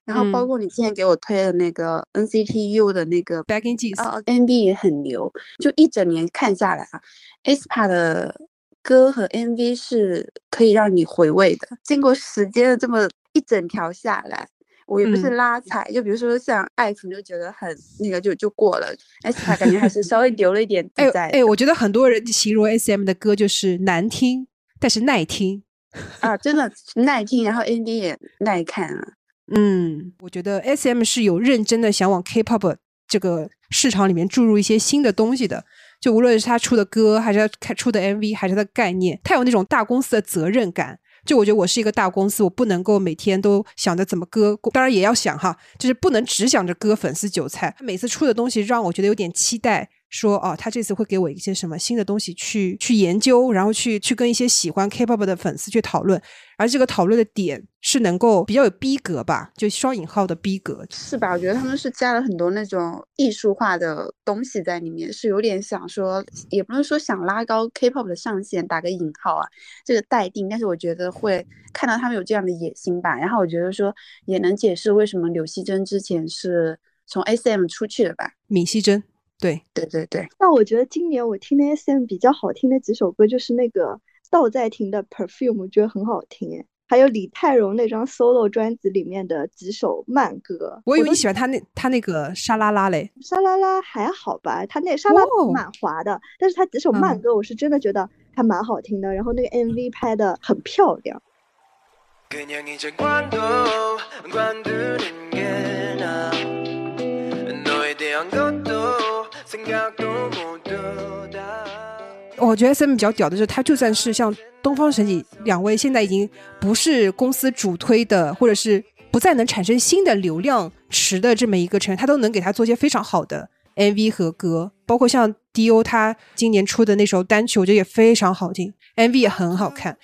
然后包括你之前给我推的那个 NCT U 的那个 Back in Jeans 啊，MV 也很牛，就一整年看下来啊，aespa 的歌和 MV 是可以让你回味的。经过时间的这么一整条下来，我也不是拉踩，就比如说像爱情就觉得很那个就就过了，aespa 感觉还是稍微留了一点在。哎，我觉得很多人形容 SM 的歌就是难听。但是耐听啊，真的耐听，然后 N B 也耐看啊。嗯，我觉得 S M 是有认真的想往 K pop 这个市场里面注入一些新的东西的。就无论是他出的歌，还是他出的 M V，还是他的概念，他有那种大公司的责任感。就我觉得我是一个大公司，我不能够每天都想着怎么割，当然也要想哈，就是不能只想着割粉丝韭菜。每次出的东西让我觉得有点期待，说哦，他这次会给我一些什么新的东西去去研究，然后去去跟一些喜欢 K-pop 的粉丝去讨论，而这个讨论的点是能够比较有逼格吧，就双引号的逼格。是吧？我觉得他们是加了很多那种艺术化的东西在里面，是有点想说，也不能说想拉高 K-pop 的上限，打个引号啊，这个待定。但是我觉得会看到他们有这样的野心吧。然后我觉得说也能解释为什么柳熙珍之前是从 SM 出去的吧。闵熙珍，对对对对，那我觉得今年我听的 SM 比较好听的几首歌，就是那个道在廷的 Perfume，我觉得很好听诶。还有李泰容那张 solo 专辑里面的几首慢歌，我以为你喜欢他那他那个沙拉拉嘞，沙拉拉还好吧，他那沙拉哦蛮滑的，但是他几首慢嗯歌我是真的觉得还蛮好听的，然后那个 MV 拍的很漂亮。我觉得 SM 比较屌的是，他就算是像东方神起两位现在已经不是公司主推的，或者是不再能产生新的流量池的这么一个成员，他都能给他做些非常好的 MV 和歌，包括像 D.O 他今年出的那首单曲，我觉得也非常好听，MV 也很好看。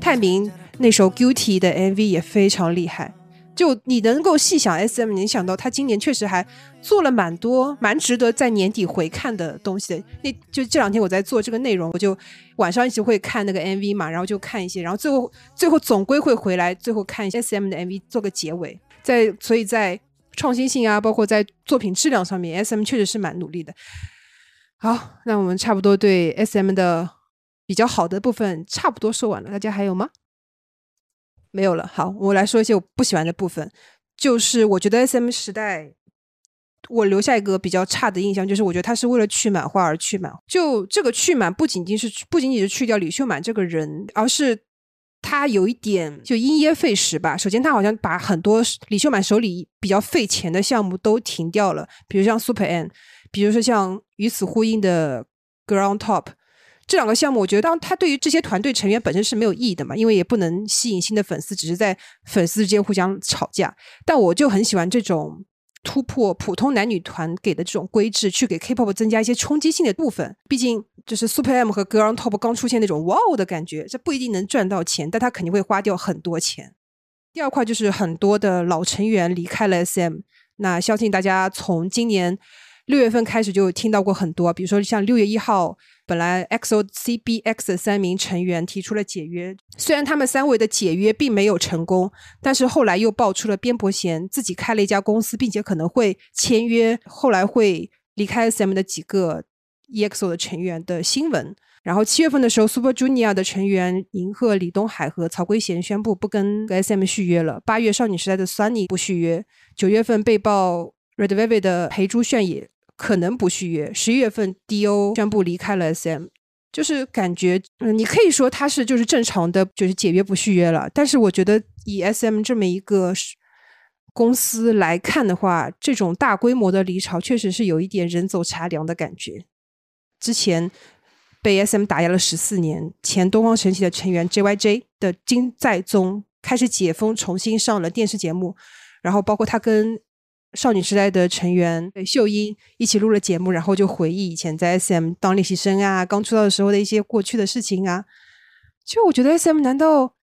泰明那首《Guilty》的 MV 也非常厉害。就你能够细想 S.M，你想到他今年确实还做了蛮多蛮值得在年底回看的东西的。那就这两天我在做这个内容，我就晚上一直会看那个 MV 嘛，然后就看一些，然后最后最后总归会回来，最后看一些 S.M 的 MV 做个结尾。在所以在创新性啊，包括在作品质量上面，S.M 确实是蛮努力的。好，那我们差不多对 S.M 的比较好的部分差不多说完了，大家还有吗？没有了。好，我来说一些我不喜欢的部分，就是我觉得 S.M 时代，我留下一个比较差的印象，就是我觉得他是为了去满化而去满。就这个去满，不仅仅是不仅仅是去掉李秀满这个人，而是他有一点就因噎废食吧。首先，他好像把很多李秀满手里比较费钱的项目都停掉了，比如像 Super N，比如说像与此呼应的 Ground Top。这两个项目，我觉得当他对于这些团队成员本身是没有意义的嘛，因为也不能吸引新的粉丝，只是在粉丝之间互相吵架。但我就很喜欢这种突破普通男女团给的这种规制，去给 K-pop 增加一些冲击性的部分。毕竟就是 Super M 和 Girl on Top 刚出现那种哇哦的感觉，这不一定能赚到钱，但他肯定会花掉很多钱。第二块就是很多的老成员离开了 SM，那相信大家从今年六月份开始就听到过很多，比如说像六月一号。本来 XO CBX 的三名成员提出了解约，虽然他们三位的解约并没有成功，但是后来又爆出了边伯贤自己开了一家公司，并且可能会签约，后来会离开 SM 的几个 EXO 的成员的新闻。然后七月份的时候，Super Junior 的成员银赫、李东海和曹圭贤宣布不跟 SM 续约了。八月少女时代的 Sunny 不续约。九月份被曝 Red Velvet 的裴珠炫也。可能不续约。十一月份，D.O 宣布离开了 S.M，就是感觉，嗯，你可以说他是就是正常的，就是解约不续约了。但是我觉得以 S.M 这么一个公司来看的话，这种大规模的离巢确实是有一点人走茶凉的感觉。之前被 S.M 打压了十四年，前东方神起的成员 J.Y.J 的金在宗开始解封，重新上了电视节目，然后包括他跟。少女时代的成员秀英一起录了节目，然后就回忆以前在 SM 当练习生啊，刚出道的时候的一些过去的事情啊。就我觉得 SM 难道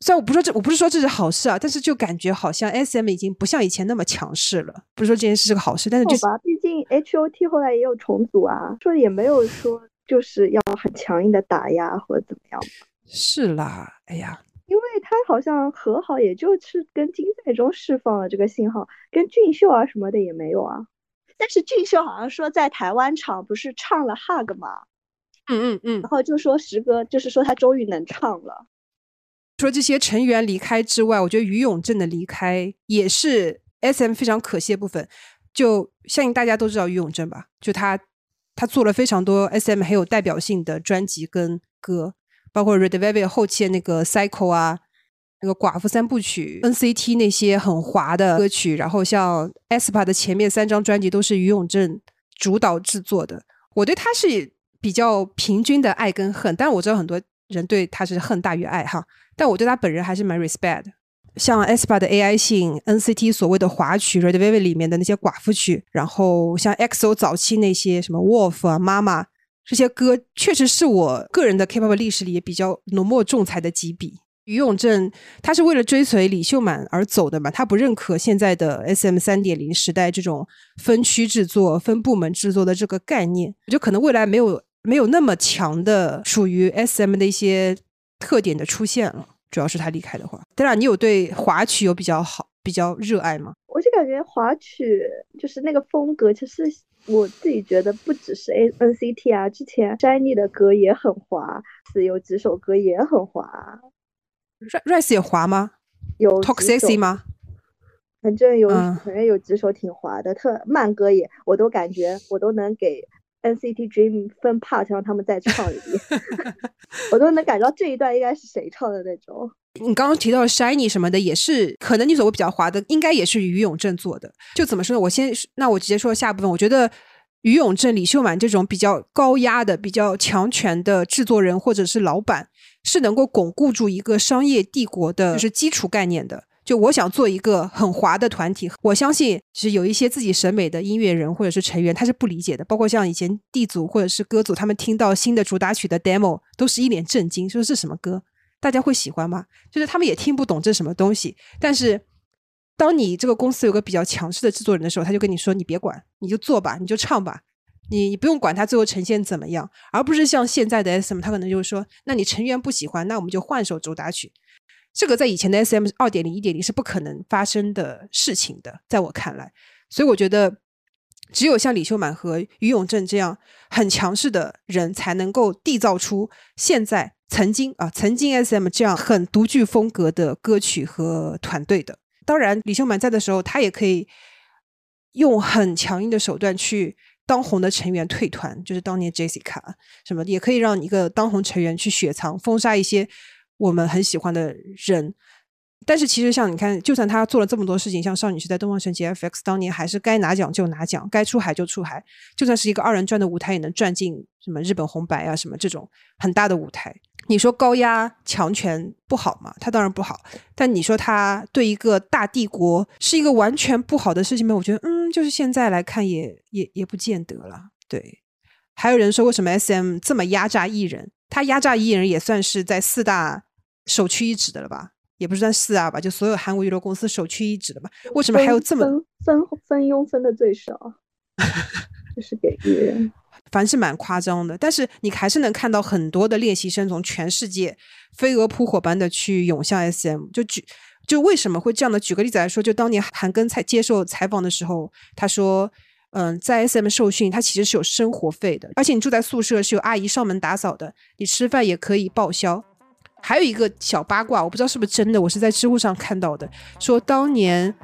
虽然我不说这，我不是说这是好事啊，但是就感觉好像 SM 已经不像以前那么强势了。不是说这件事是个好事，但是就吧，毕竟 HOT 后来也有重组啊，说也没有说就是要很强硬的打压或者怎么样。是啦，哎呀。因为他好像和好，也就是跟金在中释放了这个信号，跟俊秀啊什么的也没有啊。但是俊秀好像说在台湾场不是唱了 Hug 吗，嗯嗯嗯，然后就说时隔，就是说他终于能唱了。除了这些成员离开之外，我觉得于永正的离开也是 SM 非常可惜的部分。就相信大家都知道于永正吧，就他他做了非常多 SM 很有代表性的专辑跟歌。包括 Red Velvet 后期的那个 Cycle 啊，那个寡妇三部曲，NCT 那些很滑的歌曲，然后像 aespa 的前面三张专辑都是于永正主导制作的。我对他是比较平均的爱跟恨，但我知道很多人对他是恨大于爱哈，但我对他本人还是蛮 respect 的。像 aespa 的 AI 性，NCT 所谓的华曲 Red Velvet 里面的那些寡妇曲，然后像 EXO 早期那些什么 Wolf 啊、妈妈这些歌，确实是我个人的 K-pop 历史里也比较浓墨重彩的几笔。于永正他是为了追随李秀满而走的嘛，他不认可现在的 SM 三点零时代这种分区制作、分部门制作的这个概念，就可能未来没有没有那么强的属于 SM 的一些特点的出现了。主要是他离开的话，当然你有对华曲有比较好、比较热爱吗？我就感觉华曲就是那个风格，其实我自己觉得不只是 A N C T 啊，之前 Jennie 的歌也很滑，是有几首歌也很滑。Rise 也滑吗？有 Toxicity 吗？反正有，嗯反正有几首挺滑的，特慢歌也，我都感觉我都能给 NCT Dream 分 part 让他们再 唱一遍，我都能感觉到这一段应该是谁唱的那种。你刚刚提到 Shiny 什么的，也是可能你所谓比较滑的，应该也是于永正做的。就怎么说呢？我先，那我直接说下部分。我觉得于永正、李秀满这种比较高压的、比较强权的制作人或者是老板，是能够巩固住一个商业帝国的，就是基础概念的。就我想做一个很滑的团体，我相信是有一些自己审美的音乐人或者是成员，他是不理解的。包括像以前 D 组或者是歌组，他们听到新的主打曲的 demo，都是一脸震惊，说是什么歌，大家会喜欢吗？就是他们也听不懂这什么东西。但是当你这个公司有个比较强势的制作人的时候，他就跟你说：“你别管，你就做吧，你就唱吧。”你你不用管他最后呈现怎么样，而不是像现在的 SM，他可能就是说，那你成员不喜欢，那我们就换首主打曲。这个在以前的 SM 二点零、一点零是不可能发生的事情的，在我看来，所以我觉得只有像李秀满和于永正这样很强势的人，才能够缔造出现在曾经啊曾经 SM 这样很独具风格的歌曲和团队的。当然，李秀满在的时候，他也可以用很强硬的手段去当红的成员退团，就是当年 Jessica 什么，也可以让一个当红成员去雪藏、封杀一些我们很喜欢的人。但是其实像你看，就算他做了这么多事情，像少女时代、东方神起、FX，当年还是该拿奖就拿奖，该出海就出海。就算是一个二人转的舞台，也能转进什么日本红白啊什么这种很大的舞台。你说高压强权不好吗？他当然不好。但你说他对一个大帝国是一个完全不好的事情吗？我觉得，嗯，就是现在来看也也也不见得了。对，还有人说为什么 SM 这么压榨艺人？他压榨艺人也算是在四大首屈一指的了吧？也不是算四大吧，就所有韩国娱乐公司首屈一指的吧？为什么还有这么分分分佣分的最少？就是给艺人。凡是蛮夸张的，但是你还是能看到很多的练习生从全世界飞蛾扑火般的去涌向 SM。就举就为什么会这样的？举个例子来说，就当年韩庚采接受采访的时候，他说：“嗯，在 SM 受训，他其实是有生活费的，而且你住在宿舍是有阿姨上门打扫的，你吃饭也可以报销。”还有一个小八卦，我不知道是不是真的，我是在知乎上看到的，说当年。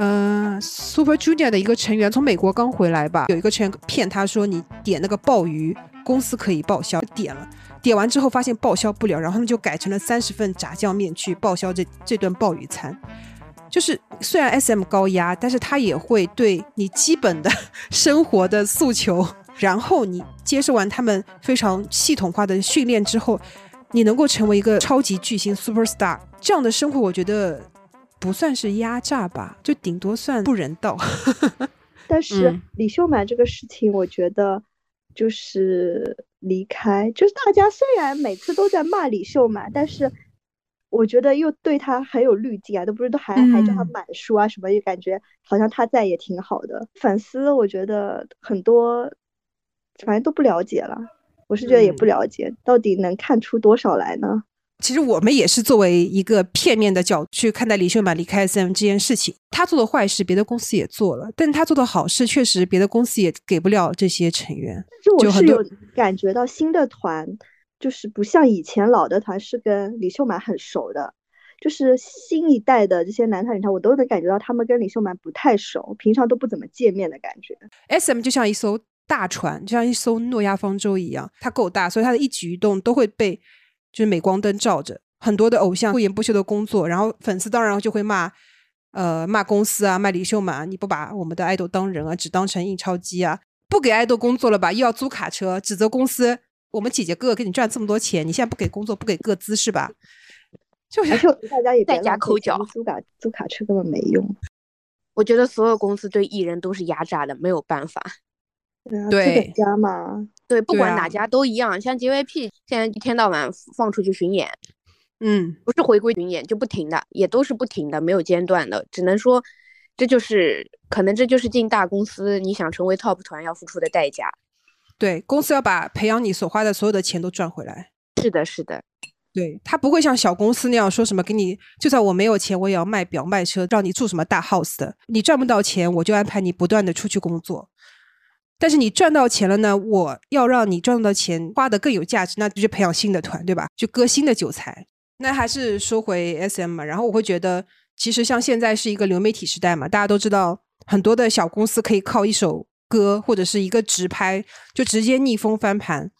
嗯，Super Junior 的一个成员从美国刚回来吧，有一个成员骗他说你点那个鲍鱼，公司可以报销，点了，点完之后发现报销不了，然后他们就改成了三十份炸酱面去报销这这顿鲍鱼餐。就是虽然 SM 高压，但是他也会对你基本的生活的诉求，然后你接受完他们非常系统化的训练之后，你能够成为一个超级巨星 Super Star 这样的生活，我觉得。不算是压榨吧，就顶多算不人道。但是嗯李秀满这个事情，我觉得就是离开，就是大家虽然每次都在骂李秀满，但是我觉得又对他很有滤镜啊，都不是都还还叫他嗯满叔啊什么，就感觉好像他在也挺好的。粉丝我觉得很多反正都不了解了，我是觉得也不嗯了解，到底能看出多少来呢？其实我们也是作为一个片面的角度去看待李秀满离开 SM 这件事情。他做的坏事，别的公司也做了，但他做的好事，确实别的公司也给不了这些成员。但是我就是有感觉到新的团就是不像以前老的团是跟李秀满很熟的，就是新一代的这些男团女团，我都能感觉到他们跟李秀满不太熟，平常都不怎么见面的感觉。SM 就像一艘大船，就像一艘诺亚方舟一样，它够大，所以它的一举一动都会被就是镁光灯照着。很多的偶像不言不休的工作，然后粉丝当然就会骂，呃，骂公司啊，骂李秀满啊，你不把我们的爱豆当人啊，只当成印钞机啊，不给爱豆工作了吧，又要租卡车，指责公司，我们姐姐哥哥给你赚这么多钱，你现在不给工作，不给个资是吧？就而且我觉得大家也别在家抠脚租卡租卡车根本没用。我觉得所有公司对艺人都是压榨的，没有办法。对啊，资对本家嘛，对，不管哪家都一样。像 JYP 现在一天到晚放出去巡演，嗯，不是回归巡演就不停的，也都是不停的，没有间断的。只能说，这就是可能这就是进大公司你想成为 top 团要付出的代价。对，公司要把培养你所花的所有的钱都赚回来。是的，是的，对他不会像小公司那样说什么给你，就算我没有钱，我也要卖表卖车，让你住什么大 house 的。你赚不到钱，我就安排你不断的出去工作。但是你赚到钱了呢，我要让你赚到钱花的更有价值，那就去培养新的团，对吧？就割新的韭菜。那还是说回 SM 嘛，然后我会觉得，其实像现在是一个流媒体时代嘛，大家都知道很多的小公司可以靠一首歌或者是一个直拍，就直接逆风翻盘。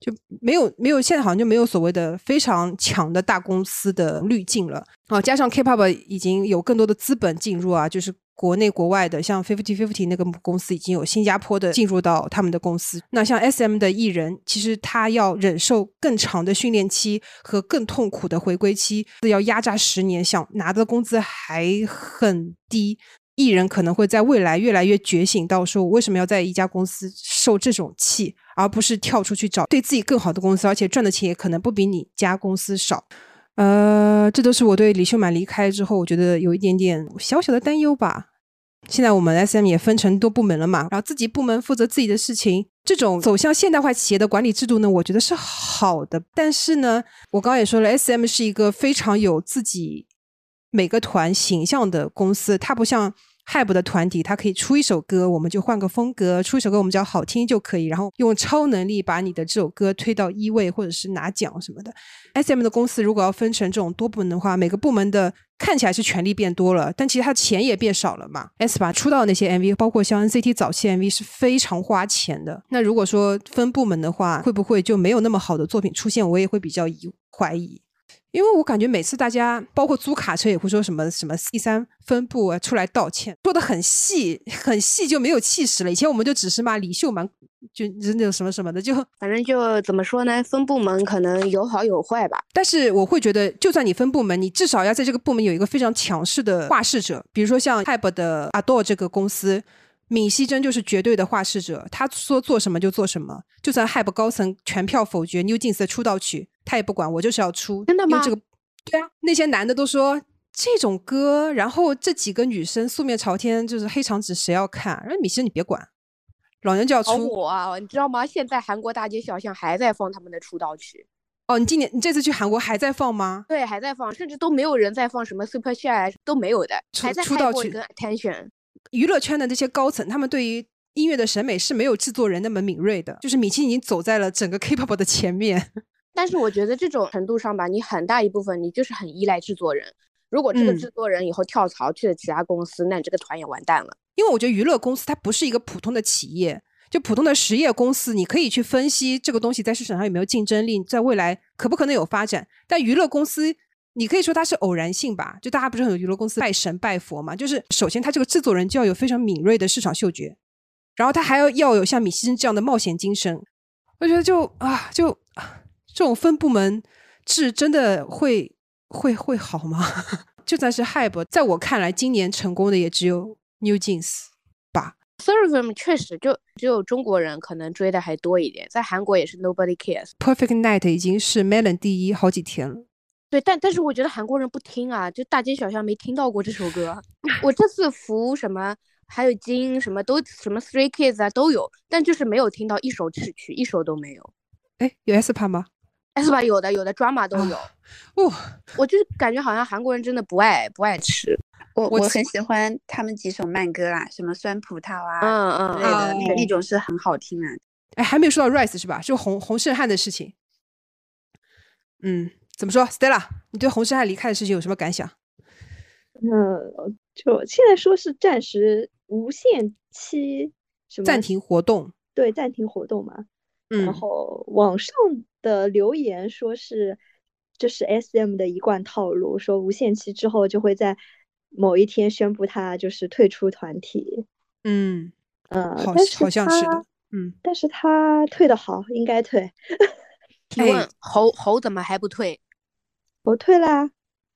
就没有没有，现在好像就没有所谓的非常强的大公司的滤镜了啊。加上 K-pop 已经有更多的资本进入啊，就是国内国外的，像 Fifty Fifty 那个公司已经有新加坡的进入到他们的公司。那像 SM 的艺人，其实他要忍受更长的训练期和更痛苦的回归期，要压榨十年，想拿的工资还很低。艺人可能会在未来越来越觉醒到说，我为什么要在一家公司受这种气，而不是跳出去找对自己更好的公司，而且赚的钱也可能不比你家公司少。呃，这都是我对李秀满离开之后，我觉得有一点点小小的担忧吧。现在我们 SM 也分成多部门了嘛，然后自己部门负责自己的事情，这种走向现代化企业的管理制度呢，我觉得是好的。但是呢，我刚刚也说了，SM 是一个非常有自己每个团形象的公司，它不像 HYBE 的团体，他可以出一首歌，我们就换个风格，出一首歌我们只要好听就可以，然后用超能力把你的这首歌推到一位，或者是拿奖什么的。SM 的公司如果要分成这种多部门的话，每个部门的看起来是权力变多了，但其实他钱也变少了嘛。S 吧出道那些 MV，包括像 NCT 早期 MV 是非常花钱的。那如果说分部门的话，会不会就没有那么好的作品出现？我也会比较疑怀疑。因为我感觉每次大家包括租卡车也会说什么什么第三分部啊出来道歉，说的很细很细就没有气势了。以前我们就只是骂李秀满就那种什么什么的，就反正就怎么说呢，分部门可能有好有坏吧。但是我会觉得，就算你分部门，你至少要在这个部门有一个非常强势的话事者，比如说像 HYBE 的 Adore 这个公司。闵熙珍就是绝对的话事者，他说做什么就做什么，就算 HYBE 高层全票否决 New Jeans 的出道曲，他也不管，我就是要出。真的吗因为这个，对啊，那些男的都说这种歌，然后这几个女生素面朝天，就是黑长直，谁要看？然后闵熙珍你别管，老娘就要好出。火啊！你知道吗？现在韩国大街小巷还在放他们的出道曲，哦，你今年你这次去韩国还在放吗？对，还在放，甚至都没有人在放什么 Super Shy 都没有的，出还在出道曲跟 Attention。娱乐圈的这些高层，他们对于音乐的审美是没有制作人那么敏锐的。就是米奇已经走在了整个 K-pop 的前面。但是我觉得这种 程度上吧，你很大一部分你就是很依赖制作人。如果这个嗯制作人以后跳槽去了其他公司，那你这个团也完蛋了。因为我觉得娱乐公司它不是一个普通的企业，就普通的实业公司，你可以去分析这个东西在市场上有没有竞争力，在未来可不可能有发展。但娱乐公司，你可以说它是偶然性吧，就大家不是很有娱乐公司拜神拜佛嘛，就是首先他这个制作人就要有非常敏锐的市场嗅觉，然后他还要要有像米西珍这样的冒险精神。我觉得就啊，就啊这种分部门制真的会会会好吗？就算是 HYBE，在我看来，今年成功的也只有 New Jeans 吧。Seraphim 确实就只有中国人可能追的还多一点，在韩国也是 Nobody Cares。Perfect Night 已经是 Melon 第一好几天了。对，但但是我觉得韩国人不听啊，就大街小巷没听到过这首歌。我这次服什么，还有金什么都什么 Three Kids 啊都有，但就是没有听到一首曲曲，一首都没有。哎，有 S 帕吗？S 吧有的有的 drama 都有，哦，我就是感觉好像韩国人真的不爱不爱吃。我我我很喜欢他们几首慢歌啦，什么酸葡萄啊嗯嗯之类的，啊那那种是很好听啊。哎，还没有说到 Rice 是吧？就洪洪胜汉的事情。嗯，怎么说？Stella，你对洪胜汉离开的事情有什么感想？嗯，就现在说是暂时无限期什么暂停活动。对暂停活动嘛，嗯然，后网上的留言说是这是 SM 的一贯套路，说无限期之后就会在某一天宣布他就是退出团体。嗯，嗯，好像是的。嗯，但是他退的好，应该退。提哎问猴猴怎么还不退？我退啦，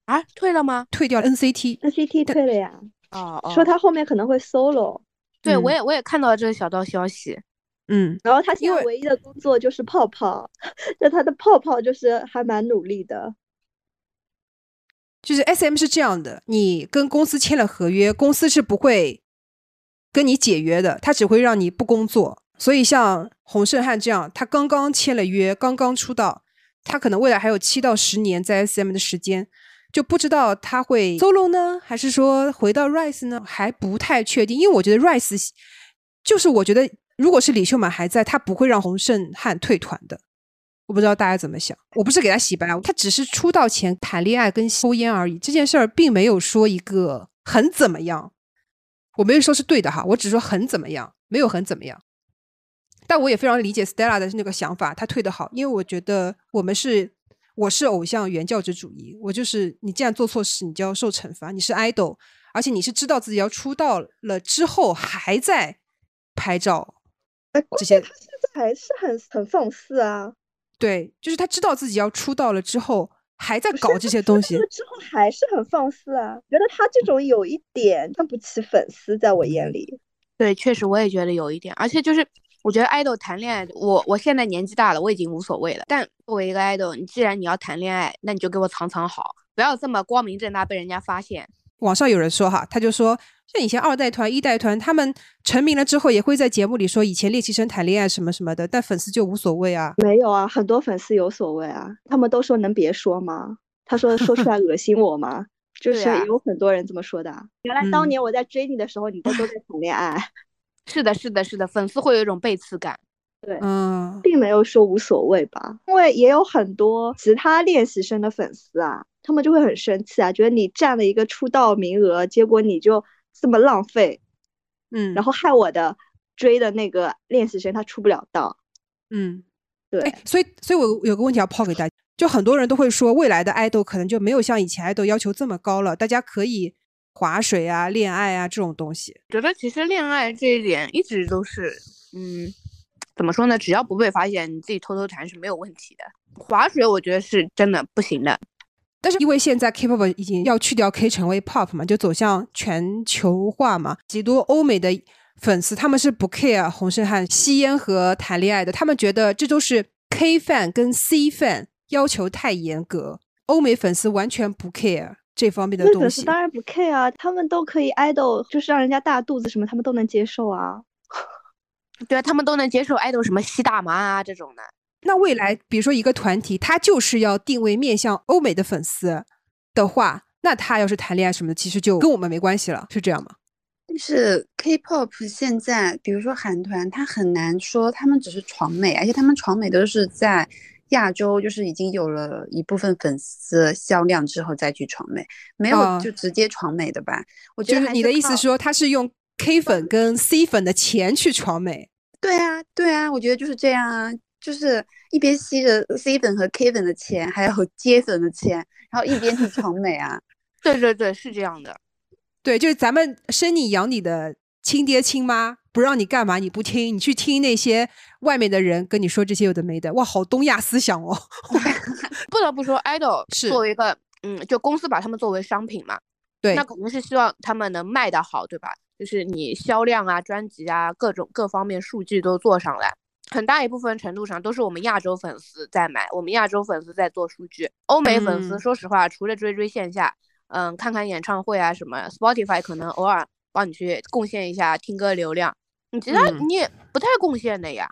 啊，退了吗？退掉了 NCT。NCT 退了呀，哦哦，说他后面可能会 solo，对我嗯也我也看到了这个小道消息。嗯，然后他现在唯一的工作就是泡泡，那他的泡泡就是还蛮努力的。就是 S M 是这样的，你跟公司签了合约，公司是不会跟你解约的，他只会让你不工作。所以像洪胜汉这样，他刚刚签了约，刚刚出道，他可能未来还有七到十年在 S M 的时间，就不知道他会 solo 呢，还是说回到 Rise 呢，还不太确定。因为我觉得 Rise 就是我觉得，如果是李秀满还在，他不会让洪胜汉退团的。我不知道大家怎么想，我不是给他洗白，他只是出道前谈恋爱跟抽烟而已，这件事儿并没有说一个很怎么样，我没有说是对的哈，我只说很怎么样，没有很怎么样。但我也非常理解 Stella 的那个想法，他退的好，因为我觉得我们是我是偶像原教旨主义，我就是你既然做错事，你就要受惩罚，你是 idol，而且你是知道自己要出道了之后还在拍照，这些他现在还是很很放肆啊！对，就是他知道自己要出道了之后，还在搞这些东西了。之后还是很放肆啊！觉得他这种有一点看不起粉丝，在我眼里。对，确实我也觉得有一点，而且就是我觉得 idol 谈恋爱，我我现在年纪大了，我已经无所谓了。但作为一个 idol，你既然你要谈恋爱，那你就给我藏藏好，不要这么光明正大被人家发现。网上有人说哈，他就说，像以前二代团、一代团，他们成名了之后，也会在节目里说以前练习生谈恋爱什么什么的，但粉丝就无所谓啊。没有啊，很多粉丝有所谓啊，他们都说能别说吗？他说说出来恶心我吗？就是有很多人这么说的啊。原来当嗯年我在追你的时候，你都都在谈恋爱，是的，是的，是的，粉丝会有一种背刺感。嗯，并没有说无所谓吧。因为也有很多其他练习生的粉丝啊，他们就会很生气啊，觉得你占了一个出道名额，结果你就这么浪费，嗯，然后害我的追的那个练习生他出不了道。嗯，对，哎，所以，所以我有个问题要抛给大家，就很多人都会说，未来的爱豆可能就没有像以前爱豆要求这么高了，大家可以划水啊、恋爱啊这种东西。觉得其实恋爱这一点一直都是，嗯，怎么说呢？只要不被发现，你自己偷偷谈是没有问题的。划水我觉得是真的不行的。但是因为现在 K-pop 已经要去掉 K 成为 pop 嘛，就走向全球化嘛，极多欧美的粉丝他们是不 care 洪胜汉吸烟和谈恋爱的，他们觉得这都是 K fan 跟 C fan 要求太严格，欧美粉丝完全不 care 这方面的东西。粉丝当然不 care 啊，他们都可以 idol，就是让人家大肚子什么，他们都能接受啊。对啊，他们都能接受爱豆什么吸大麻啊这种的。那未来，比如说一个团体，他就是要定位面向欧美的粉丝的话，那他要是谈恋爱什么的，其实就跟我们没关系了，是这样吗？但是 K-pop 现在，比如说韩团，他很难说他们只是闯美，而且他们闯美都是在亚洲，就是已经有了一部分粉丝销量之后再去闯美，没有啊就直接闯美的吧？我觉得还就是你的意思靠说，他是用 K 粉跟 C 粉的钱去闯美？对啊，对啊，我觉得就是这样啊，就是一边吸着 C 粉和 K 粉的钱，还有接粉的钱，然后一边去闯美啊。对对对，是这样的。对，就是咱们生你养你的亲爹亲妈，不让你干嘛你不听，你去听那些外面的人跟你说这些有的没的，哇，好东亚思想哦。不得不说，idol 是作为一个，嗯，就公司把他们作为商品嘛，对那，肯定是希望他们能卖得好，对吧？就是你销量啊、专辑啊各种各方面数据都做上来，很大一部分程度上都是我们亚洲粉丝在买，我们亚洲粉丝在做数据。欧美粉丝嗯说实话，除了追追线下，嗯，看看演唱会啊什么，Spotify 可能偶尔帮你去贡献一下听歌流量，你其他嗯你也不太贡献的呀。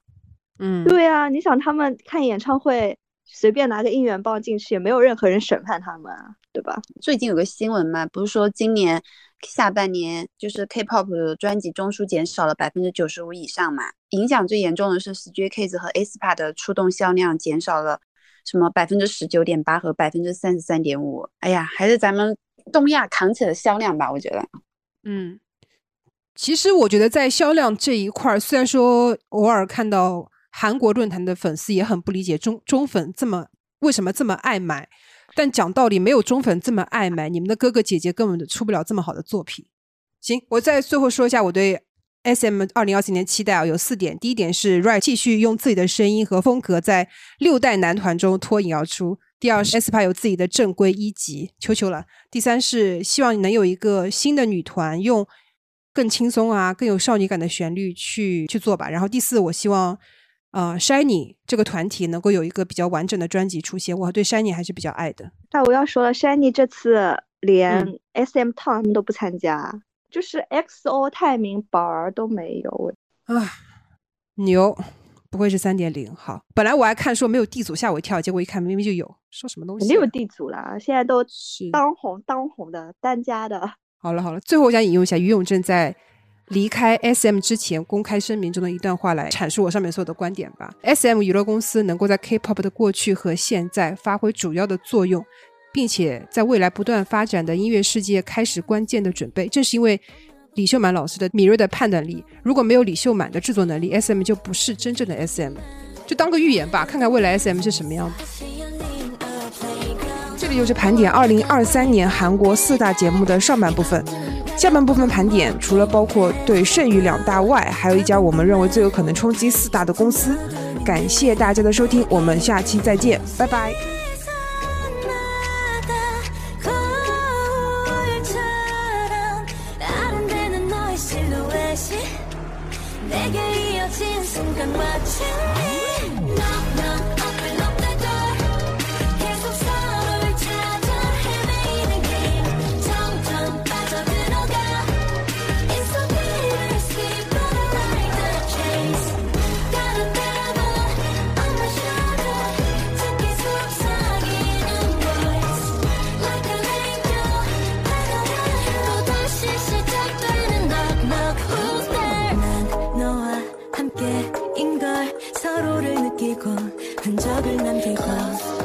嗯，对啊，你想他们看演唱会，随便拿个应援棒进去，也没有任何人审判他们啊，对吧？最近有个新闻嘛，不是说今年下半年就是 K-pop 的专辑中枢减少了百分之九十五以上嘛？影响最严重的是 Stray Kids 和 aespa 的出动销量减少了什么百分之十九点八和百分之三十三点五。哎呀，还是咱们东亚扛起了销量吧，我觉得。嗯，其实我觉得在销量这一块儿，虽然说偶尔看到韩国论坛的粉丝也很不理解中中粉这么为什么这么爱买，但讲道理，没有中粉这么爱买，你们的哥哥姐姐根本就出不了这么好的作品。行，我再最后说一下我对 S M 二零二四年期待啊，有四点。第一点是 Right 继续用自己的声音和风格在六代男团中脱颖而出，第二是 aespa 有自己的正规一级，求求了。第三是希望能有一个新的女团，用更轻松啊、更有少女感的旋律去去做吧。然后第四，我希望呃 Shiny 这个团体能够有一个比较完整的专辑出现。我对 Shiny 还是比较爱的。那我要说了，Shiny 这次连嗯 SM Town 他们都不参加，就是 XO 泰明宝儿都没有。啊，牛，不会是三点零。好，本来我还看说没有地组，吓我一跳，结果一看明明就有，说什么东西、啊？肯定有地组啦，现在都是当红当红的单家的。好了好了，最后我想引用一下于永正在离开 SM 之前公开声明中的一段话来阐述我上面所有的观点吧。SM 娱乐公司能够在 K-pop 的过去和现在发挥主要的作用，并且在未来不断发展的音乐世界开始关键的准备。正是因为李秀满老师的敏锐的判断力，如果没有李秀满的制作能力，SM 就不是真正的 SM。就当个预言吧，看看未来 SM 是什么样子。这里就是盘点二零二三年韩国四大节目的上半部分。下半部分盘点，除了包括对剩余两大外，还有一家我们认为最有可能冲击四大的公司。感谢大家的收听，我们下期再见，拜拜。 내게 이어진 순간 마치 를 느끼고 흔적을 남기고